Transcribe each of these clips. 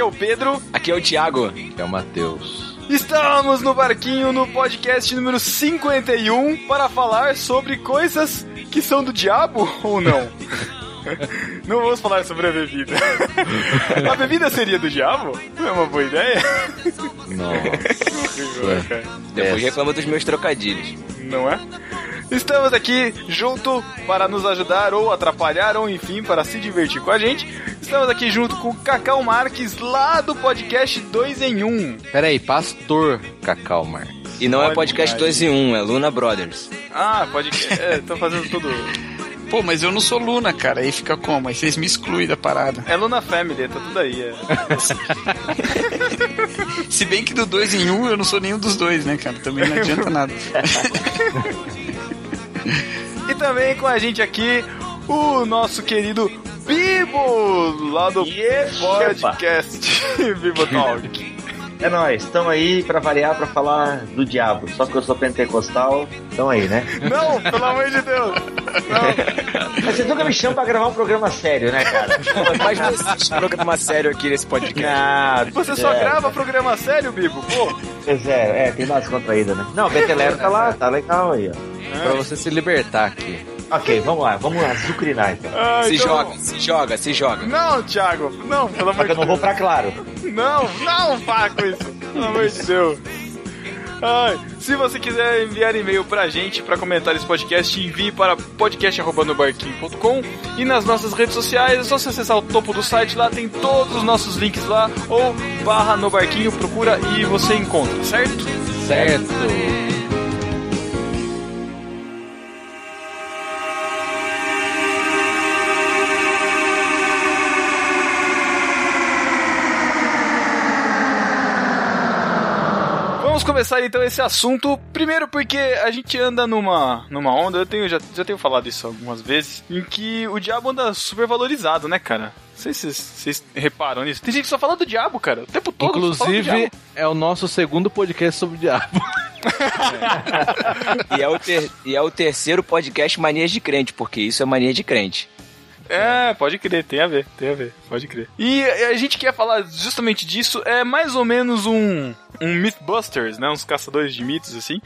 Aqui é o Pedro. Aqui é o Thiago. Aqui é o Matheus. Estamos no barquinho no podcast número 51 para falar sobre coisas que são do diabo ou não? Não vamos falar sobre a bebida. A bebida seria do diabo? Não é uma boa ideia? Nossa. Depois reclama dos meus trocadilhos. Não é? Estamos aqui junto para nos ajudar ou atrapalhar, ou enfim, para se divertir com a gente. Estamos aqui junto com o Cacau Marques, lá do podcast 2 em 1. Peraí, Pastor Cacau Marques. E não Olha é podcast aí. 2 em 1, é Luna Brothers. Ah, pode. É, tô fazendo tudo. Pô, mas eu não sou Luna, cara. Aí fica como? Aí vocês me excluem da parada. É Luna Family, tá tudo aí. É. Se bem que do dois em um eu não sou nenhum dos dois, né, cara? Também não adianta nada. E também com a gente aqui o nosso querido Bibo, lá do Yes, podcast Bibo Talk. É nóis, estamos aí pra variar, pra falar do diabo. Só que eu sou pentecostal, tamo aí, né? Não, pelo amor de Deus. Não. Mas você nunca me chama pra gravar um programa sério, né, cara? Mas não existe programa sério aqui nesse podcast. Ah, Você só é, grava programa sério, Bibo? Pô. Pois é, é, tem mais contraída, né? Não, o Betelero tá lá, tá legal aí, ó. Pra você se libertar aqui. Ok, vamos lá, vamos lá, sucrinar então. Ah, Se então- joga, se joga, se joga. Não, Thiago. Não, pelo amor de eu não vou Deus. pra claro. Não, não para com isso. Pelo amor de Deus. Ai, se você quiser enviar e-mail pra gente pra comentar esse podcast, envie para podcast@nobarquinho.com e nas nossas redes sociais é só você acessar o topo do site, lá tem todos os nossos links lá ou barra no barquinho, procura e você encontra, certo? Certo. Começar então esse assunto. Primeiro porque a gente anda numa, numa onda, eu tenho, já, já tenho falado isso algumas vezes, em que o diabo anda super valorizado, né, cara? Não sei se vocês- reparam nisso. Tem gente que só fala do diabo, cara. O tempo todo. só fala do Inclusive, diabo. é o nosso segundo podcast sobre o diabo. E é, o ter- e é o terceiro podcast Manias de Crente, porque isso é mania de crente. É, pode crer, tem a ver, tem a ver, pode crer. E a gente quer falar justamente disso, é mais ou menos um, um Mythbusters, né? Uns caçadores de mitos, assim.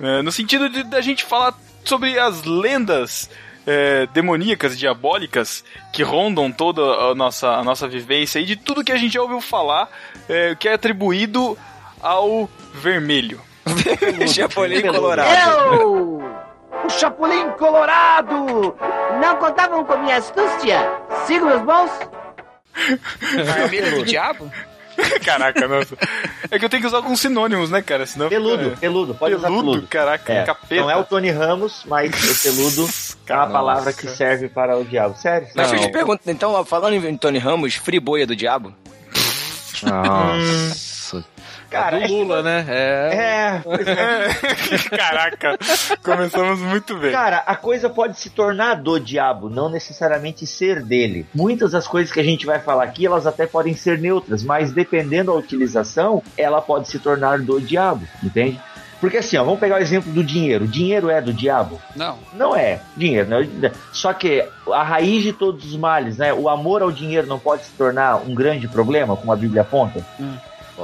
É, no sentido de da gente falar sobre as lendas é, demoníacas, diabólicas, que rondam toda a nossa, a nossa vivência e de tudo que a gente já ouviu falar, é, que é atribuído ao vermelho. Chapolin Colorado. Eu, o Chapolin Colorado! Não contavam com minha astúcia? Sigo meus bons? Vermelho do diabo? Caraca, nossa. É que eu tenho que usar alguns sinônimos, né, cara? Senão Peludo, é, peludo, pode usar peludo, peludo. caraca, É, capeta. não é o Tony Ramos, mas o peludo é uma palavra que serve para o diabo. Sério? Mas sério. eu te pergunto, então, falando em Tony Ramos, friboia do diabo? Nossa. Cara, É do Lula, né? É. É, é. Caraca, começamos muito bem. Cara, a coisa pode se tornar do diabo, não necessariamente ser dele. Muitas das coisas que a gente vai falar aqui, elas até podem ser neutras, mas dependendo da utilização, ela pode se tornar do diabo, entende? Porque assim, ó, vamos pegar o exemplo do dinheiro. Dinheiro é do diabo? Não. Não é dinheiro, né? Só que a raiz de todos os males, né? O amor ao dinheiro não pode se tornar um grande problema, como a Bíblia aponta?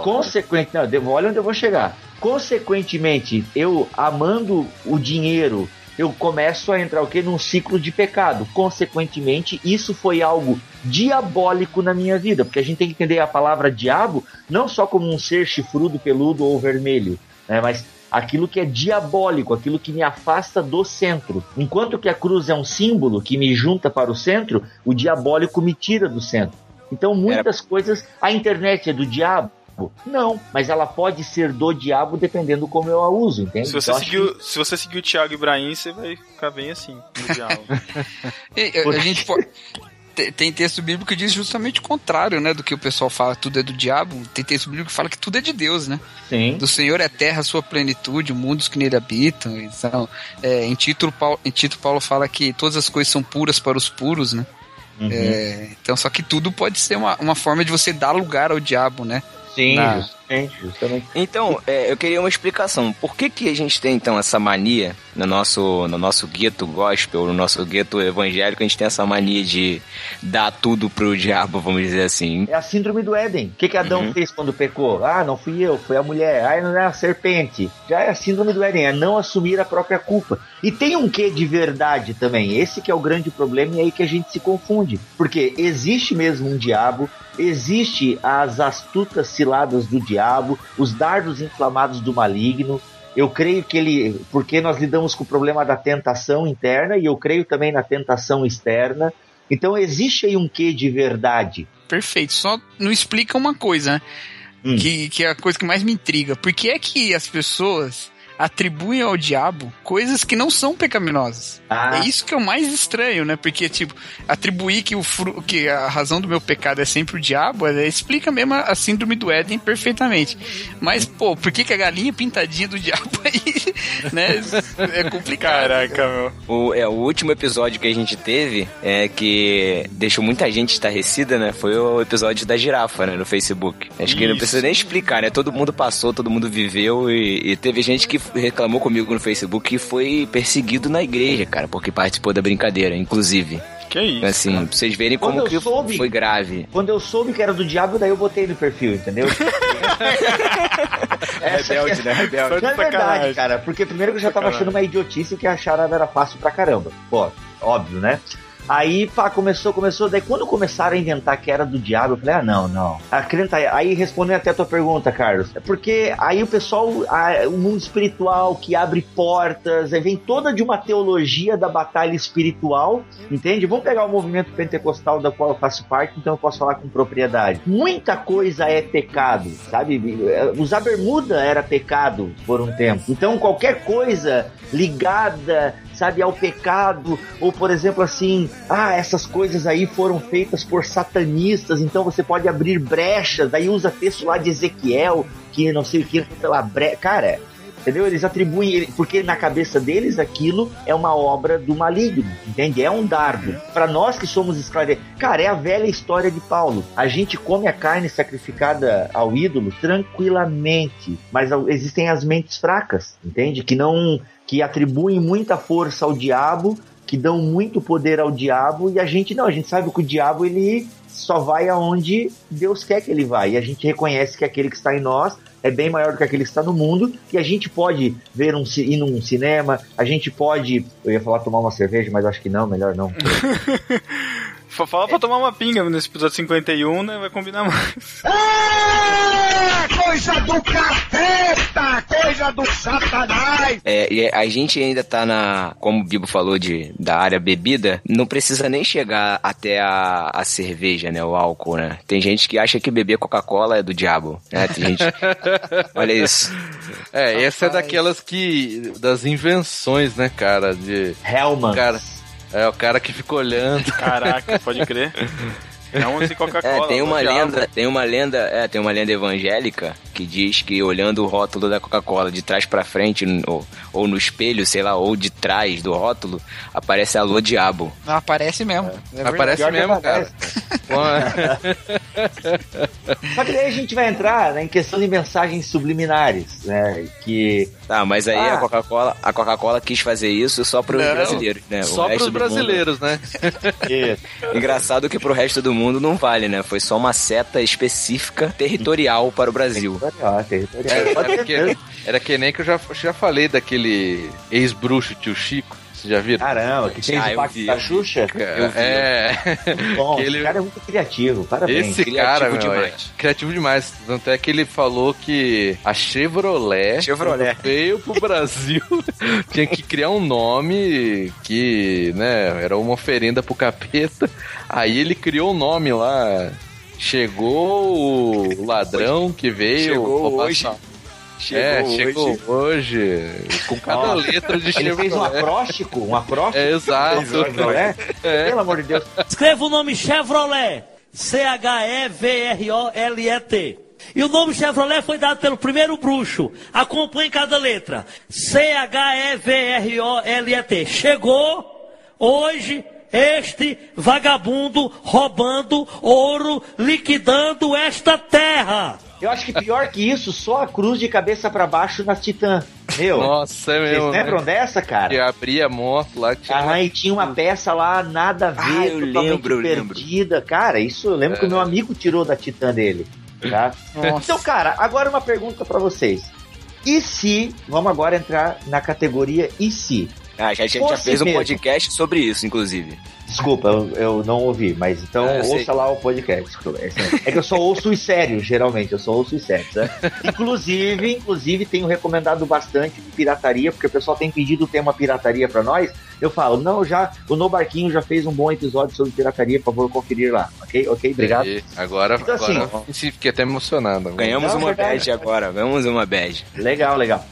Consequentemente, olha onde eu vou chegar. Consequentemente, eu amando o dinheiro, eu começo a entrar o quê? Num ciclo de pecado. Consequentemente, isso foi algo diabólico na minha vida, porque a gente tem que entender a palavra diabo não só como um ser chifrudo, peludo ou vermelho, né? Mas aquilo que é diabólico, aquilo que me afasta do centro. Enquanto que a cruz é um símbolo que me junta para o centro, o diabólico me tira do centro. Então, muitas coisas, a internet é do diabo. Não, mas ela pode ser do diabo dependendo como eu a uso, entende? Se você, Então, seguir, o- se você seguir o Thiago Ibrahim, você vai ficar bem assim, no diabo. E, a- a gente pode. te- Tem texto bíblico que diz justamente o contrário, né? Do que o pessoal fala, tudo é do diabo. Tem texto bíblico que fala que tudo é de Deus, né? que sim. Do Senhor é terra, sua plenitude, mundos que nele habitam. Então, é, em, Tito, Paulo, em Tito, Paulo fala que todas as coisas são puras para os puros, né? Uhum. É, então, só que tudo pode ser uma, uma forma de você dar lugar ao diabo, né? Sim. Justamente, justamente. Então, é, eu queria uma explicação. Por que, que a gente tem, então, essa mania no nosso, no nosso gueto gospel, no nosso gueto evangélico, a gente tem essa mania de dar tudo pro diabo, vamos dizer assim. É a síndrome do Éden. O que, que Adão Uhum. fez quando pecou? Ah, não fui eu, foi a mulher. Ah, não é a serpente. Já é a síndrome do Éden, é não assumir a própria culpa. E tem um quê de verdade também. Esse que é o grande problema e é aí que a gente se confunde. Porque existe mesmo um diabo, existe as astutas ciladas do diabo, os dardos inflamados do maligno. Eu creio que ele, porque nós lidamos com o problema da tentação interna e eu creio também na tentação externa. Então existe aí um quê de verdade. Perfeito. Só não explica uma coisa, né? Hum. Que, que é a coisa que mais me intriga. Por que é que as pessoas atribuem ao diabo coisas que não são pecaminosas? Ah. É isso que é o mais estranho, né? Porque, tipo, atribuir que, o fru que a razão do meu pecado é sempre o diabo, é, explica mesmo a, a síndrome do Éden perfeitamente. Mas, pô, por que, que a galinha pintadinha do diabo aí, né? É complicado. Caraca, meu. O, é, o último episódio que a gente teve, é que deixou muita gente estarrecida, né? Foi o episódio da girafa, né? No Facebook. Acho que não precisa nem explicar, né? Todo mundo passou, todo mundo viveu e, e teve gente que reclamou comigo no Facebook que foi perseguido na igreja, cara, porque participou da brincadeira, inclusive. Que isso? Assim, pra vocês verem Quando como que soube- foi grave. Quando eu soube que era do diabo, daí eu botei no perfil, entendeu? Essa Rebelde, que é- né? Rebelde. Não é verdade, cara. Porque primeiro que eu já tava Sacanagem. achando uma idiotice que a charada era fácil pra caramba. Pô, óbvio, né? Aí, pá, começou, começou. Daí quando começaram a inventar que era do diabo, eu falei, ah, não, não. A crenta, aí respondendo até a tua pergunta, Carlos. É porque aí o pessoal, ah, o mundo espiritual que abre portas, aí vem toda de uma teologia da batalha espiritual, entende? Vamos pegar o movimento pentecostal da qual eu faço parte, então eu posso falar com propriedade. Muita coisa é pecado, sabe? Usar bermuda era pecado por um tempo. Então qualquer coisa ligada, sabe, ao pecado, ou por exemplo assim, ah, essas coisas aí foram feitas por satanistas, então você pode abrir brechas, daí usa texto lá de Ezequiel, que não sei o que, pela brecha. Cara, entendeu? Eles atribuem, porque na cabeça deles aquilo é uma obra do maligno, entende? É um dardo. Para nós que somos esclarecidos, cara, é a velha história de Paulo. A gente come a carne sacrificada ao ídolo tranquilamente, mas existem as mentes fracas, entende? Que não que atribuem muita força ao diabo, que dão muito poder ao diabo e a gente não, a gente sabe que o diabo ele só vai aonde Deus quer que ele vá e a gente reconhece que aquele que está em nós é bem maior do que aquele que está no mundo e a gente pode ver um ir num cinema, a gente pode, eu ia falar tomar uma cerveja, mas acho que não, melhor não. Fa- Fala pra tomar uma pinga nesse episódio 51, né? Vai combinar mais. É, e a gente ainda tá na, como o Bibo falou, de, da área bebida, não precisa nem chegar até a, a cerveja, né, o álcool, né? Tem gente que acha que beber Coca-Cola é do diabo, né? Tem gente... Olha isso. É, essa é daquelas que. das invenções, né, cara? De. Hellman. Cara, é o cara que fica olhando. Caraca, pode crer. É um Coca-Cola. É, tem uma do diabo. lenda, tem uma lenda, é, tem uma lenda evangélica que diz que olhando o rótulo da Coca-Cola de trás pra frente ou, ou no espelho, sei lá, ou de trás do rótulo, aparece a lua diabo. Não, aparece mesmo. É verdade. Aparece mesmo, cara. Só que daí a gente vai entrar né, em questão de mensagens subliminares, né? Que Tá, mas aí Ah. a Coca-Cola, a Coca-Cola quis fazer isso só para os Não. brasileiros, né? O Só resto pros do mundo- brasileiros, né? que Engraçado que pro resto do mundo não vale, né? Foi só uma seta específica territorial para o Brasil. Territorial, territorial. É, era, ser que, mesmo. era que nem que eu já, já falei daquele ex-bruxo tio Chico. Vocês já viram? Caramba, que fez Ah, o pacto da. Xuxa. eu vi. é. Bom, que esse ele- cara é muito criativo, parabéns. Esse criativo cara, meu, demais. é criativo demais. Tanto é que ele falou que a Chevrolet, Chevrolet. veio pro Brasil, tinha que criar um nome que, né, era uma oferenda pro capeta. Aí ele criou um nome lá. Chegou o ladrão que veio. Chegou roubar hoje. sua- Chegou é, hoje. chegou hoje. Com cada Ó, letra de Ele fez um acróstico, um acróstico. É, exato. Chevrolet? É. Pelo amor de Deus. Escreva o nome Chevrolet. C-H-E-V-R-O-L-E-T. E o nome Chevrolet foi dado pelo primeiro bruxo. Acompanhe cada letra. C-H-E-V-R-O-L-E-T. Chegou hoje este vagabundo roubando ouro, liquidando esta terra. Eu acho que pior que isso, só a cruz de cabeça pra baixo nas Titã. Meu, Nossa, é vocês mesmo. lembram Né? dessa, Que cara? abria a moto lá. Que tinha Ah, e tinha uma peça lá, nada a ver, Ah, eu lembro, eu lembro. perdida. Cara, isso eu lembro que o meu amigo tirou da Titã dele. Tá? Então, cara, agora uma pergunta pra vocês. E se, vamos agora entrar na categoria e se? Ah, já, a gente já fez um mesmo. podcast sobre isso, inclusive. Desculpa, eu, eu não ouvi, mas então Ah, eu sei. ouça lá o podcast. É que eu só ouço os sérios, geralmente, eu só ouço os sérios, né? Inclusive, inclusive, tenho recomendado bastante de pirataria, porque o pessoal tem pedido o tema pirataria pra nós. Eu falo, não, já, o No Barquinho já fez um bom episódio sobre pirataria, por favor, conferir lá, ok? Ok, obrigado. E Agora, Então, assim, agora sim, fiquei até emocionado. Ganhamos Não, uma verdade. badge agora, ganhamos uma badge. Legal, legal.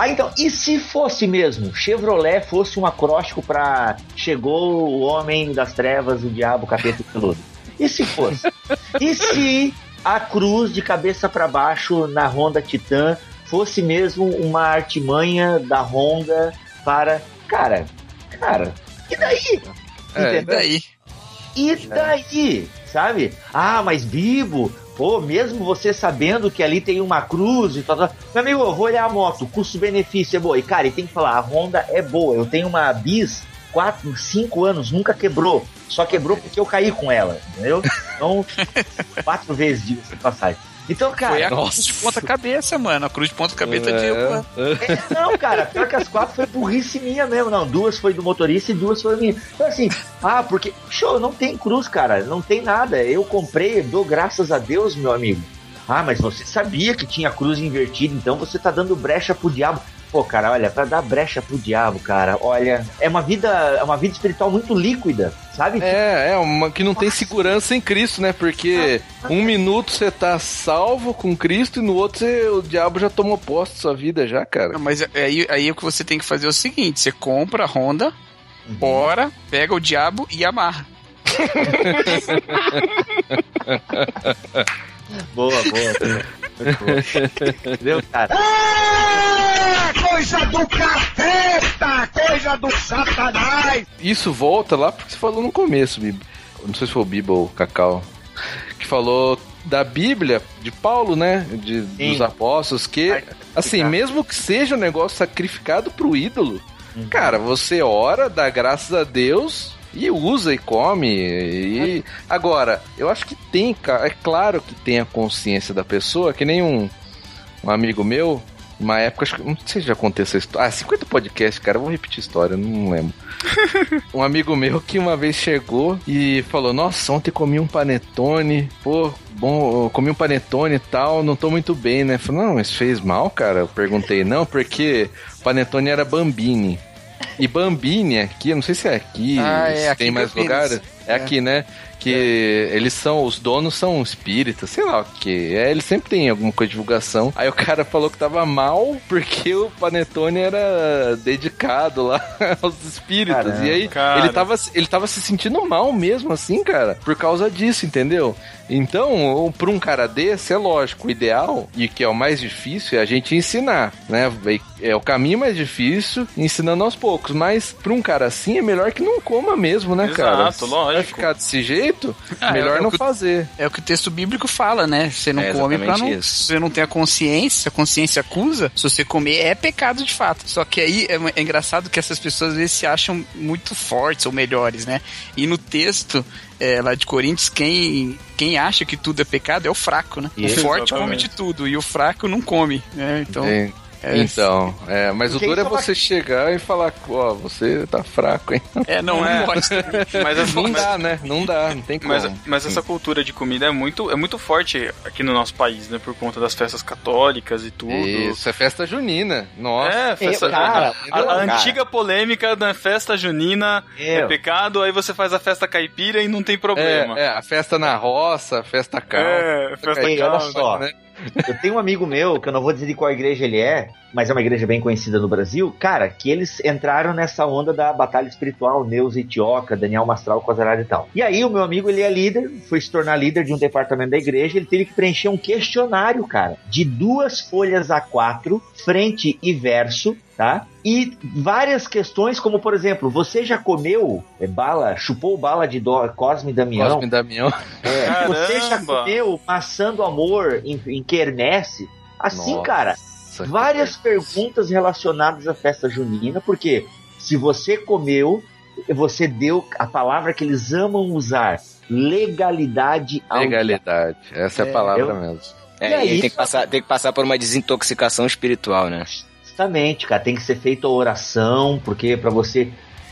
Ah, então, e se fosse mesmo, Chevrolet fosse um acróstico pra chegou o homem das trevas, o diabo, o capeta e peludo? E se fosse? e se a cruz de cabeça pra baixo na Honda Titan fosse mesmo uma artimanha da Honda para... Cara, cara, e daí? É, E daí? E daí? Sabe? Ah, mas Bibo, pô, mesmo você sabendo que ali tem uma cruz e tal, tal. Meu amigo, eu vou olhar a moto, custo-benefício é boa. E cara, e tem que falar, a Honda é boa. Eu tenho uma Bis, 4, 5 anos, nunca quebrou. Só quebrou porque eu caí com ela, entendeu? Então, quatro vezes de passagem. Então, cara. Foi a cruz de ponta cabeça, mano. A cruz de ponta cabeça de. É. É, não, cara, pior que as quatro foi burrice minha mesmo. Não, duas foi do motorista e duas foi minha. Então, assim, ah, porque. Show, não tem cruz, cara. Não tem nada. Eu comprei, dou graças a Deus, meu amigo. Ah, mas você sabia que tinha cruz invertida, então você tá dando brecha pro diabo. Pô, cara, olha, pra dar brecha pro diabo, cara, olha, é uma vida, é uma vida espiritual muito líquida, sabe? É, é uma que não tem segurança em Cristo, né? Porque um minuto você tá salvo com Cristo e no outro você- o diabo já tomou posse da sua vida já, cara. Não, mas aí, aí o que você tem que fazer é o seguinte: você compra a Honda, bora, pega o diabo e amarra. Boa, boa. Entendeu, cara? Coisa do capeta! Coisa do satanás! Isso volta lá porque você falou no começo, Bibo. Não sei se foi o Bibo ou o Cacau. Que falou da Bíblia, de Paulo, né? De, Sim. dos apóstolos, que, assim, mesmo que seja um negócio sacrificado pro ídolo, cara, você ora, dá graças a Deus e usa e come. E... Agora, eu acho que tem, cara, é claro que tem a consciência da pessoa, que nem um, um amigo meu, uma época, acho que, não sei se já contei essa história. Ah, 50 podcasts, cara, eu vou repetir a história, não lembro. um amigo meu que uma vez chegou e falou: Nossa, ontem comi um panetone, pô, bom, eu comi um panetone e tal, não tô muito bem, né? Falei, não, mas fez mal, cara? Eu perguntei, não, porque panetone era bambini. E Bambini aqui, não sei se é aqui, Ah, é, se aqui tem em mais Campinas. lugares. É, aqui, né? Que eles são, os donos são espíritas, sei lá o que. É, eles sempre tem alguma coisa de divulgação. Aí o cara falou que tava mal porque o Panetone era dedicado lá aos espíritos. Caramba, e aí cara. ele tava, ele tava se sentindo mal mesmo, assim, cara, por causa disso, entendeu? Então, pra um cara desse, é lógico, o ideal, e que é o mais difícil, é a gente ensinar, né? É o caminho mais difícil, ensinando aos poucos. Mas pra um cara assim, é melhor que não coma mesmo, né, cara? Exato, lógico. Vai ficar desse jeito, Ah, melhor é o não que- fazer. É o que o texto bíblico fala, né? Você não É come pra não. isso. Se você não tem a consciência, a consciência acusa, se você comer é pecado de fato. Só que aí é, é engraçado que essas pessoas às vezes se acham muito fortes ou melhores, né? E no texto é, lá de Coríntios, quem, quem acha que tudo é pecado é o fraco, né? O Isso, forte come exatamente. de tudo e o fraco não come, né? Então. É, É, então, é, mas Porque o duro é é você chegar e falar, ó, você tá fraco, hein? é, não, É. Mas, essa- Não mas- dá, né? Não dá, não tem como. Mas, mas essa cultura de comida é muito, é muito forte aqui no nosso país, né? Por conta das festas católicas e tudo. Isso, é festa junina. Nossa. É, festa, Eu, cara, a, a cara. antiga polêmica da festa junina é Eu. pecado, aí você faz a festa caipira e não tem problema. É, é, a festa na roça, a festa calma. É, festa olha calma, só. né? Eu tenho um amigo meu, que eu não vou dizer de qual igreja ele é, mas é uma igreja bem conhecida no Brasil, cara, que eles entraram nessa onda da batalha espiritual, Neuza Itioca, Daniel Mastral, Quasarada e tal. E aí o meu amigo, ele é líder, foi se tornar líder de um departamento da igreja, ele teve que preencher um questionário, cara, de duas folhas A4, frente e verso, tá? E várias questões, como por exemplo, você já comeu é, bala, chupou bala de do, Cosme Damião? Cosme Damião. É, você já comeu maçã do amor em, em quermesse? Assim, Nossa, cara, que várias perguntas relacionadas à festa junina, porque se você comeu, você deu a palavra que eles amam usar, legalidade ao Legalidade. Essa é, a palavra eu- mesmo. E É, aí, e tem que, passar, tem que passar por uma desintoxicação espiritual, né? Justamente, cara, tem que ser feita a oração, porque pra você.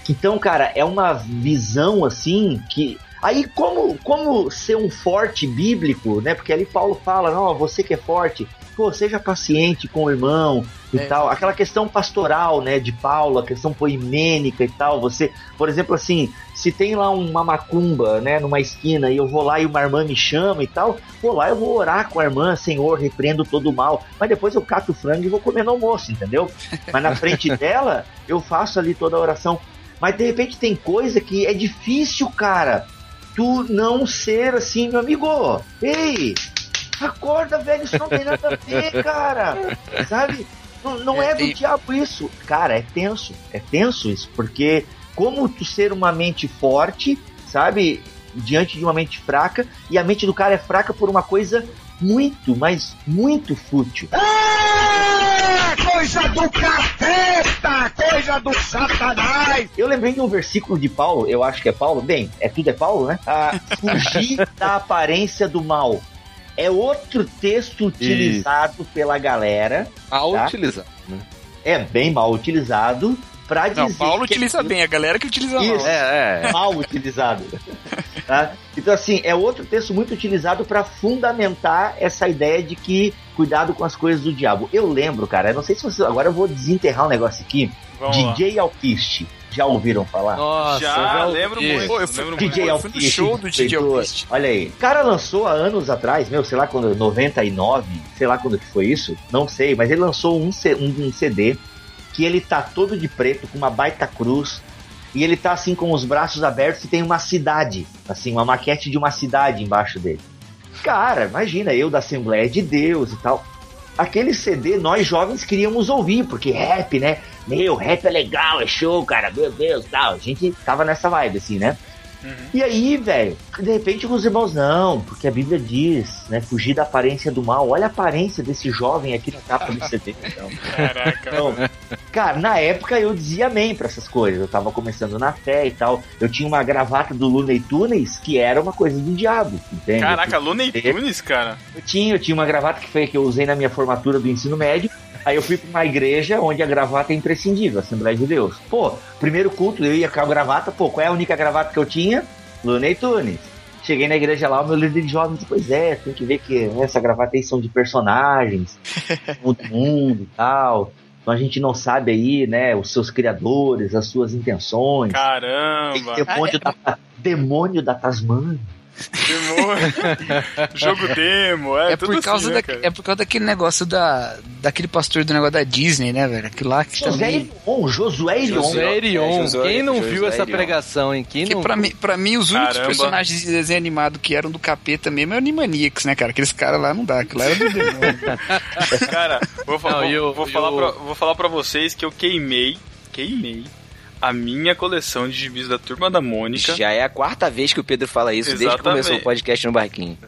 Então, cara, é uma visão assim que. Aí, como, como ser um forte bíblico, né? Porque ali Paulo fala, não, você que é forte, pô, seja paciente com o irmão e É. tal. Aquela questão pastoral, né, de Paulo, a questão poimênica e tal. Você, por exemplo, assim, se tem lá uma macumba, né, numa esquina e eu vou lá e uma irmã me chama e tal, vou lá eu vou orar com a irmã, Senhor, repreendo todo o mal. Mas depois eu cato o frango e vou comer no almoço, entendeu? Mas na frente dela, eu faço ali toda a oração. Mas de repente tem coisa que é difícil, cara. Tu não ser assim, meu amigo. Ei, acorda, velho, isso não tem nada a ver, cara. Sabe? Não, não é, É, do e- diabo isso. Cara, é tenso. É tenso isso, porque como tu ser uma mente forte, sabe? Diante de uma mente fraca, e a mente do cara é fraca por uma coisa muito, mas muito fútil. Coisa do capeta! Coisa do satanás! Eu lembrei de um versículo de Paulo, eu acho que é Paulo, bem, é tudo é Paulo, né? Ah, fugir da aparência do mal. É outro texto utilizado pela galera, Mal Tá. utilizado. né? é bem mal utilizado, pra dizer Não, Paulo que utiliza bem, a galera que utiliza mal. Isso. É, é. mal utilizado. tá? Então, assim, é outro texto muito utilizado para fundamentar essa ideia de que cuidado com as coisas do diabo. Eu lembro, cara, eu não sei se vocês. Agora eu vou desenterrar um negócio aqui. Vamos lá. DJ Alpiste. Já ouviram falar? Nossa, Já, eu lembro ouvi. muito. Pô, eu fui- lembro DJ muito. Eu Alpiste. show do DJ feitor. Alpiste. Olha aí. O cara lançou há anos atrás, meu, sei lá quando, 99, sei lá quando que foi isso, não sei, mas ele lançou um, um- um CD que ele tá todo de preto, com uma baita cruz, e ele tá assim com os braços abertos e tem uma cidade, assim, uma maquete de uma cidade embaixo dele. Cara, imagina, eu da Assembleia de Deus e tal. Aquele CD nós jovens queríamos ouvir, porque rap, né? Meu, rap é legal, é show, cara, meu Deus, tal. A gente tava nessa vibe, assim, né? E aí, velho, de repente os irmãos, não, porque a Bíblia diz, né, fugir da aparência do mal. Olha a aparência desse jovem aqui na capa do CD. Então, Caraca. então, cara, na época eu dizia amém pra essas coisas. Eu tava começando na fé e tal. Eu tinha uma gravata do Looney Tunes que era uma coisa do diabo, entende? Caraca, Looney Tunes, cara. Eu tinha, eu tinha uma gravata que foi a que eu usei na minha formatura do ensino médio. Aí eu fui pra uma igreja onde a gravata é imprescindível, Assembleia de Deus. Pô, primeiro culto, eu ia com a gravata, pô, qual é a única gravata que eu tinha? Looney Tunes. Cheguei na igreja lá, o meu líder de jovens, pois é, tem que ver que essa gravata aí são de personagens, do mundo e tal. Então a gente não sabe aí, né, os seus criadores, as suas intenções. Caramba. Demônio, da, demônio da Tasmania. Demônio. Jogo demo, é, É tudo por, causa assim, da, cara? é por causa daquele negócio da, daquele pastor do negócio da Disney, né, velho? Aquilo lá que Josué também. Irion, Josué Irion. José Erion. É, Josué- Quem não Josué viu essa Erion. pregação, hein? Quem Que não pra mim, pra mim, os únicos Caramba. personagens de desenho animado que eram do capeta mesmo é o Animaniacs, né, cara? Aqueles caras lá não dá, aquilo lá era do demônio. Cara, vou, fa- Não, vou, e o- vou e falar pra, vou falar pra vocês que eu queimei, queimei a minha coleção de gibis da Turma da Mônica. Já é a quarta vez que o Pedro fala isso desde que Exatamente. começou o podcast no barquinho.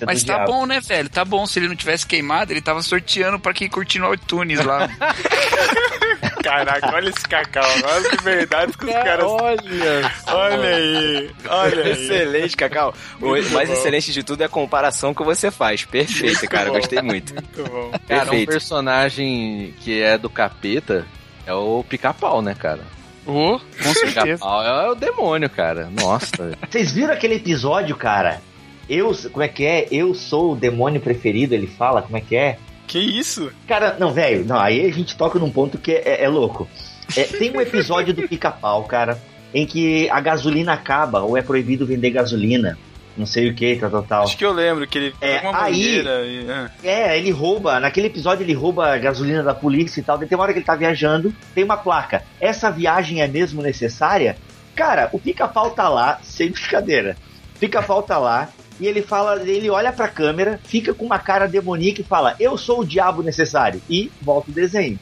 É Mas tá diabo. bom, né, velho? Tá bom. Se ele não tivesse queimado, ele tava sorteando pra quem curtir no iTunes lá. Caraca, olha esse cacau, olha as verdades que os caras. Olha, Olha aí, olha aí. Excelente, Cacau. O Muito mais bom. excelente de tudo é a comparação que você faz. Perfeito, cara. bom. Gostei muito. Muito bom. cara, um Perfeito. personagem que é do capeta é o pica-pau, né, cara? Ô, com certeza. Pica-pau é o demônio, cara. Nossa. Vocês viram aquele episódio, cara? Eu, como é que é? Eu sou o demônio preferido, ele fala, como é que é? Que isso? Cara, não, velho, não, aí a gente toca num ponto que é, é louco. É, tem um episódio do pica-pau, cara, em que a gasolina acaba ou é proibido vender gasolina. Não sei o que, tal, tal, tal. Acho que eu lembro que ele É, uma aí- e. ah. É, ele rouba, naquele episódio ele rouba a gasolina da polícia e tal. Tem uma hora que ele tá viajando, tem uma placa. Essa viagem é mesmo necessária? Cara, o pica-pau tá lá, sem brincadeira. Pica-pau tá lá e ele fala, ele olha pra câmera, fica com uma cara demoníaca e fala: Eu sou o diabo necessário. E volta o desenho.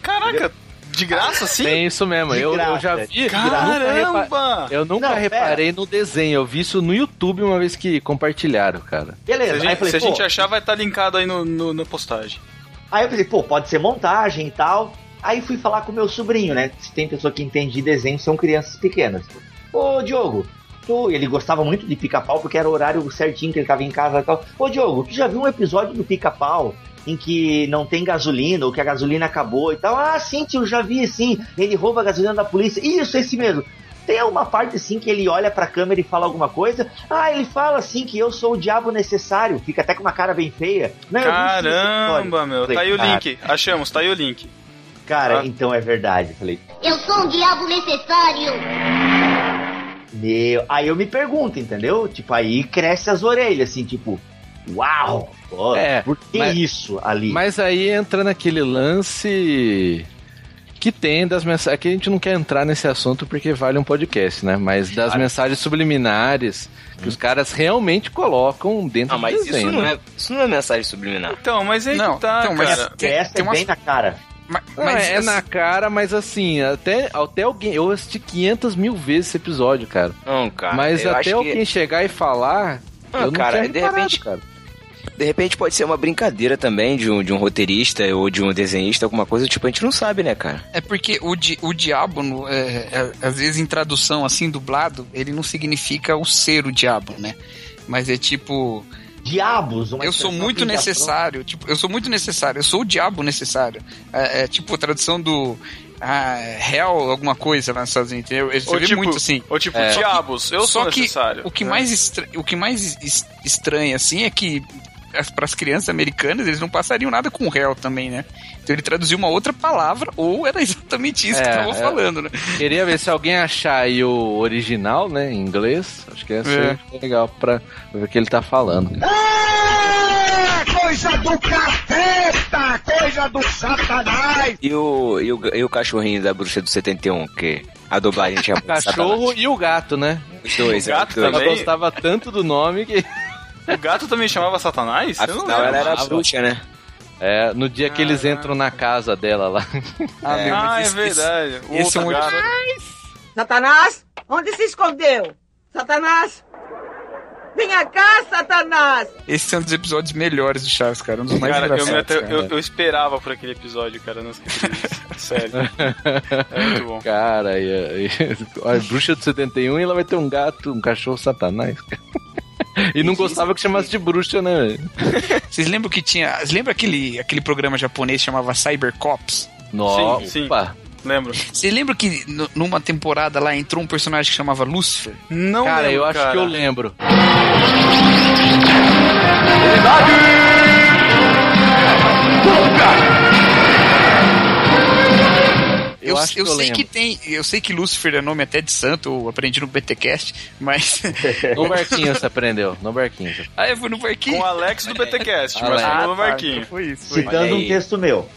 Caraca, de graça assim? Tem isso mesmo. De Eu, eu já de vi. nunca, Caramba! eu nunca Não, reparei no desenho. Eu vi isso no YouTube uma vez que compartilharam, cara. Se Beleza, a aí eu gente, falei, se a gente achar, vai estar linkado aí no, no- na postagem. Aí eu pensei, pô, pode ser montagem e tal. Aí fui falar com o meu sobrinho, né? Se tem pessoa que entende de desenho, são crianças pequenas. Ô, Diogo, tu... ele gostava muito de pica-pau porque era o horário certinho que ele tava em casa e tal. Ô, Diogo, tu já viu um episódio do pica-pau em que não tem gasolina ou que a gasolina acabou e tal? Ah, sim, tio, já vi sim. Ele rouba a gasolina da polícia. Isso, esse mesmo. Tem uma parte assim que ele olha pra câmera e fala alguma coisa. Ah, ele fala assim que eu sou o diabo necessário. Fica até com uma cara bem feia. Não, sim. Caramba, meu. Falei, Tá aí o "Cara, link. Achamos, tá aí o link. Cara, Ah. então é verdade. Falei, Eu sou um diabo necessário. Meu. Aí eu me pergunto, entendeu? Tipo, aí cresce as orelhas, assim, tipo, uau! pô, É, por que mas- isso ali? Mas aí entra naquele lance que tem das mensagens. Aqui a gente não quer entrar nesse assunto porque vale um podcast, né? Mas das Claro. mensagens subliminares que os caras realmente colocam dentro Não, do mas desenho. isso não, né? é, isso não é mensagem subliminar. Então, mas aí Não, que tá, então, mas- cara. Porque tem- essa tem é umas- bem na cara. Ma- Não, Mas, é assim, na cara, mas assim, até, até alguém. Eu assisti 500 mil vezes esse episódio, cara. Não, cara. mas eu até acho alguém que, chegar e falar. Ah, eu não cara, tinha de reparado, repente- cara. de repente pode ser uma brincadeira também de um, de um roteirista ou de um desenhista, alguma coisa, tipo, a gente não sabe, né, cara? É porque o, di, o diabo, no- é, é, às vezes em tradução assim, dublado, ele não significa o ser o diabo, né? Mas é tipo, Diabos, uma eu sou muito necessário, tipo, eu sou muito necessário, eu sou o diabo necessário. É, é tipo a tradução do ah, hell, alguma coisa lá nos Estados Unidos, entendeu? Você Ou tipo, muito assim. ou tipo É. diabos, eu Só sou que necessário. o que né? mais estra- o que mais es- estranha assim é que para as crianças americanas eles não passariam nada com hell também, né? Então ele traduziu uma outra palavra ou era exatamente isso que É, estavam é. falando, né? Queria ver se alguém achar aí o original, né, em inglês. Acho que ia ser legal pra ver o que ele tá falando. E o, e o, e o cachorrinho da bruxa do 71, que a dubladinha tinha O cachorro e o gato, né? Os dois, O é, gato dois. Ela gostava tanto do nome que. O gato também chamava Satanás? Eu não Afinal, ela era bruxa, né? É, no dia que eles entram na casa dela lá. Ah, meu, Ah, é verdade. O esse é um gato. Satanás, onde se escondeu? Satanás! Venha cá, Satanás! Esse é um dos episódios melhores do Chaves, cara. Um dos mais Cara, eu, engraçados. até- cara. eu, eu esperava por aquele episódio, cara, não esqueci disso. Sério. É muito bom. Cara, e, e- a bruxa do 71 e ela vai ter um gato, um cachorro satanás. E não gostava que chamasse de bruxa, né? Vocês lembram que tinha. Vocês lembram aquele, aquele programa japonês que chamava Cyber Cops? Nossa, sim. opa. Lembro. Vocês lembram que numa temporada lá entrou um personagem que chamava Lucifer? Não Cara, lembro, eu acho cara. que eu lembro. Eu acho que eu sei lembro. que tem. Eu sei que Lucifer é nome até de santo, eu aprendi no BTcast, mas. No barquinho você aprendeu, no barquinho. ah, eu fui no parquinho. Com o Alex do BTcast, mas Ah, no tá, barquinho. então foi isso. Foi. Citando um texto meu.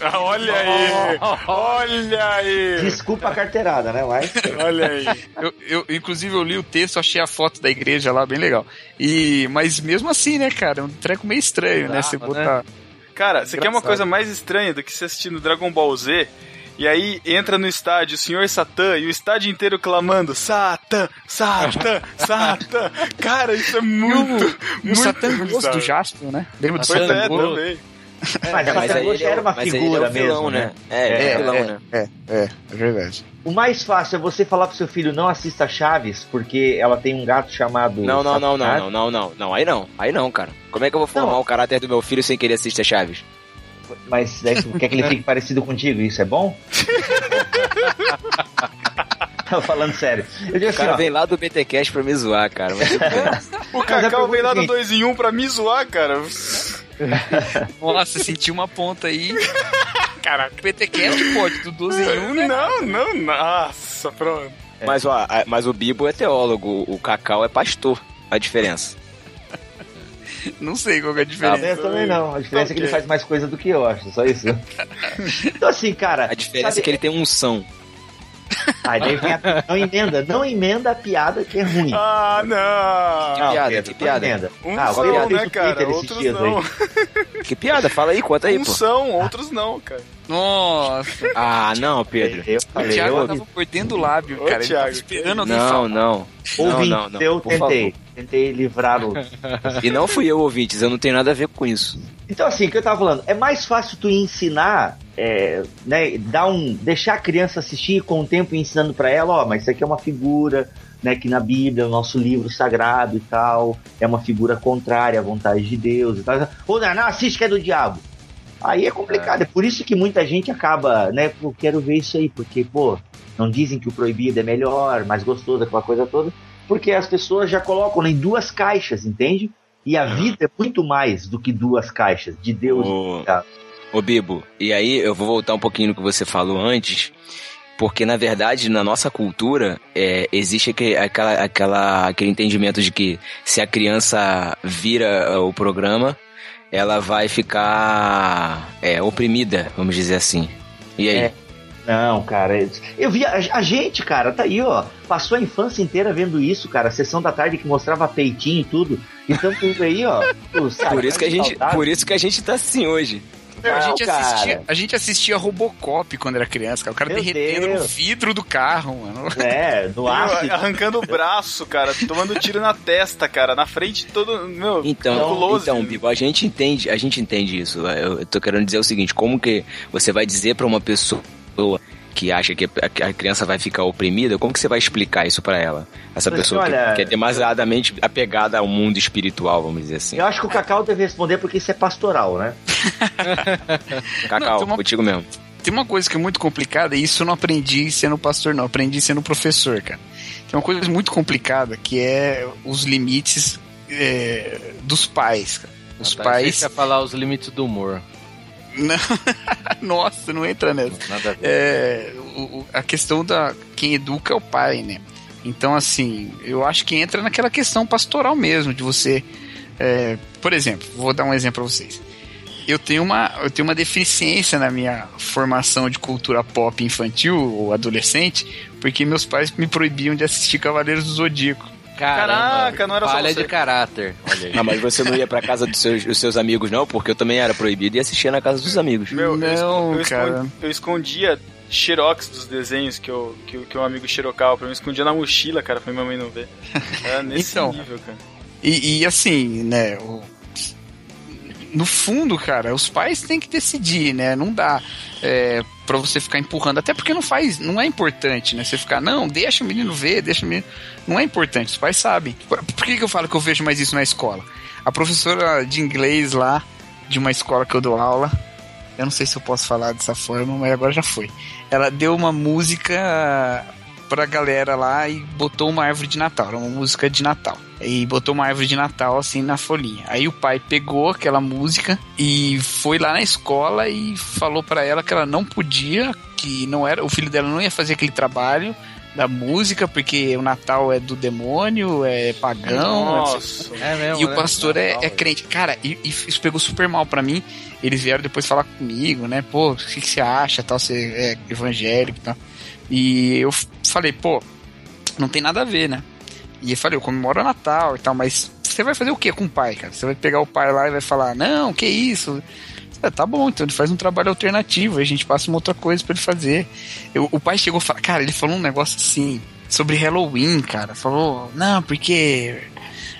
Ah, olha aí! Olha aí! Desculpa a carteirada, né? Mas. Olha aí. Eu, eu, inclusive, eu li o texto, achei a foto da igreja lá, bem legal. E, mas mesmo assim, né, cara? É um treco meio estranho, né? Você Brava, botar. Cara, você quer uma coisa mais estranha do que você assistindo Dragon Ball Z? E aí entra no estádio o Senhor Satã e o estádio inteiro clamando Satã, Satã, Satã. Cara, isso é muito, No muito Satã Grosso bizarro. do Jaspion, né? Lembra do Satã é, também. Mas Mas essa aí ele era uma mas ele figura é o vilão, mesmo, né? É, ele é, É, o vilão, é, né? É, é, é verdade. O mais fácil é você falar pro seu filho não assista Chaves, porque ela tem um gato chamado. Não, não, não, não, não, não, não, não, aí não, aí não, cara. Como é que eu vou formar Não. o caráter do meu filho sem querer assistir a Chaves? Mas daí tu quer que ele fique parecido contigo? Isso é bom? Tô falando sério. Eu digo O assim, cara ó, vem lá do BTcast pra me zoar, cara. Mas. O Cacau veio lá do seguinte. 2 em 1 pra me zoar, cara. Nossa, senti uma ponta aí. Caraca. PTCast pode, do 12 em 1, né? Não, não, nossa, pronto. Mas, ó, mas o Bibo é teólogo, o Cacau é pastor. a diferença? Não sei qual que é a diferença. Eu também não. A diferença é que ele faz mais coisa do que eu, acho. Só isso. então, assim, cara. A diferença sabe- é que ele tem unção. Aí daí vem a... Não emenda. Não emenda a piada que é ruim. Ah, não! Não, piada, Pedro, que piada. Emenda. Uns ah, são, eu fiz né, cara? Outros dias não. aí. Que piada? Fala aí, conta aí, Uns pô. são, outros não, cara. Nossa, Ah, não, Pedro. Eu o Thiago eu, tava mordendo o lábio, Ô, cara. Ele tava Thiago, esperando alguém Não, falar. não. Não, ouvinte, não, não. eu tentei. favor. Tentei livrar o. E não fui eu, ouvintes, eu não tenho nada a ver com isso. Então, assim, o que eu tava falando, é mais fácil tu ensinar, é, né, dar um, deixar a criança assistir com o tempo ensinando pra ela, ó, mas isso aqui é uma figura, né, que na Bíblia, é o nosso livro sagrado e tal, é uma figura contrária à vontade de Deus e tal. Ou não, não, assiste que é do diabo. Aí é complicado, é. por isso que muita gente acaba, né, pô, quero ver isso aí, porque, pô, não dizem que o proibido é melhor, mais gostoso, aquela coisa toda, porque as pessoas já colocam em duas caixas, entende? E a vida é muito mais do que duas caixas de Deus. Ô, ô Bibo, e aí eu vou voltar um pouquinho no que você falou antes, porque na verdade na nossa cultura é, existe aquele, aquela, aquela, aquele entendimento de que se a criança vira uh, o programa, ela vai ficar é, oprimida, vamos dizer assim. E aí? É. Não, cara, eu vi a, a gente, cara, tá aí, ó, passou a infância inteira vendo isso, cara, a sessão da tarde que mostrava peitinho e tudo, então tudo aí, ó. por isso que a gente, saudável. por isso que a gente tá assim hoje. Meu, a, Não, gente cara. assistia, a gente assistia Robocop quando era criança, cara. O cara Meu derretendo no Deus. vidro do carro, mano. É, no ácido. Arrancando o braço, cara, tomando tiro na testa, cara, na frente todo. Meu, Então, close. então, Bibo, a gente entende, a gente entende isso. Eu, eu tô querendo dizer o seguinte, como que você vai dizer pra uma pessoa que acha que a, criança vai ficar oprimida, como que você vai explicar isso pra ela? Essa Mas, pessoa olha, que, que é demasiadamente apegada ao mundo espiritual, vamos dizer assim. Eu acho que o Cacau deve responder porque isso é pastoral, né? Cacau, Não, uma- contigo mesmo. Tem uma coisa que é muito complicada, e isso eu não aprendi sendo pastor, não. Aprendi sendo professor, cara. Tem uma coisa muito complicada que é os limites é, dos pais, cara. Os Tá, pais. Deixa falar os limites do humor. Não. Nossa, não entra nessa. Nada a ver. É, o- a questão da quem educa é o pai, né? Então, assim, eu acho que entra naquela questão pastoral mesmo, de você. é, por exemplo, vou dar um exemplo pra vocês. Eu tenho, uma, eu tenho uma deficiência na minha formação de cultura pop infantil ou adolescente, porque meus pais me proibiam de assistir Cavaleiros do Zodíaco. Caraca, não era só Falha você. de caráter. Olha aí. Ah, mas você não ia pra casa dos seus, dos seus amigos, não? Porque eu também era proibido e assistia na casa dos amigos. Meu, eu Não, eu, cara. escon- eu escondia xerox dos desenhos que, eu, que, o- que um amigo xerocava pra mim. Eu escondia na mochila, cara, pra minha mãe não ver. Era nesse Então. nível, cara. E, e assim, né? o- no fundo, cara, os pais têm que decidir, né? Não dá é, para você ficar empurrando, até porque não faz, não é importante, né? Você ficar, não, deixa o menino ver, deixa o menino. Não é importante, os pais sabem. Por, por que, que eu falo que eu vejo mais isso na escola? A professora de inglês lá, de uma escola que eu dou aula, eu não sei se eu posso falar dessa forma, mas agora já foi. Ela deu uma música pra galera lá e botou uma árvore de Natal, era uma música de Natal. E botou uma árvore de Natal assim na folhinha. Aí o pai pegou aquela música e foi lá na escola e falou pra ela que ela não podia, que não era, o filho dela não ia fazer aquele trabalho da música porque o Natal é do demônio, é pagão, Nossa. É mesmo, e o né? pastor é, Natal, é crente. Cara, e, e isso pegou super mal pra mim. Eles vieram depois falar comigo, né? Pô, o que, que você acha? Tal, você é evangélico e tal. E eu falei, pô, não tem nada a ver, né? E eu falei, eu comemoro Natal e tal, mas você vai fazer o que com o pai, cara? Você vai pegar o pai lá e vai falar, não, que isso? Tá bom, então ele faz um trabalho alternativo, a gente passa uma outra coisa pra ele fazer. Eu- o pai chegou cara, ele falou um negócio assim, sobre Halloween, cara. Falou, não, porque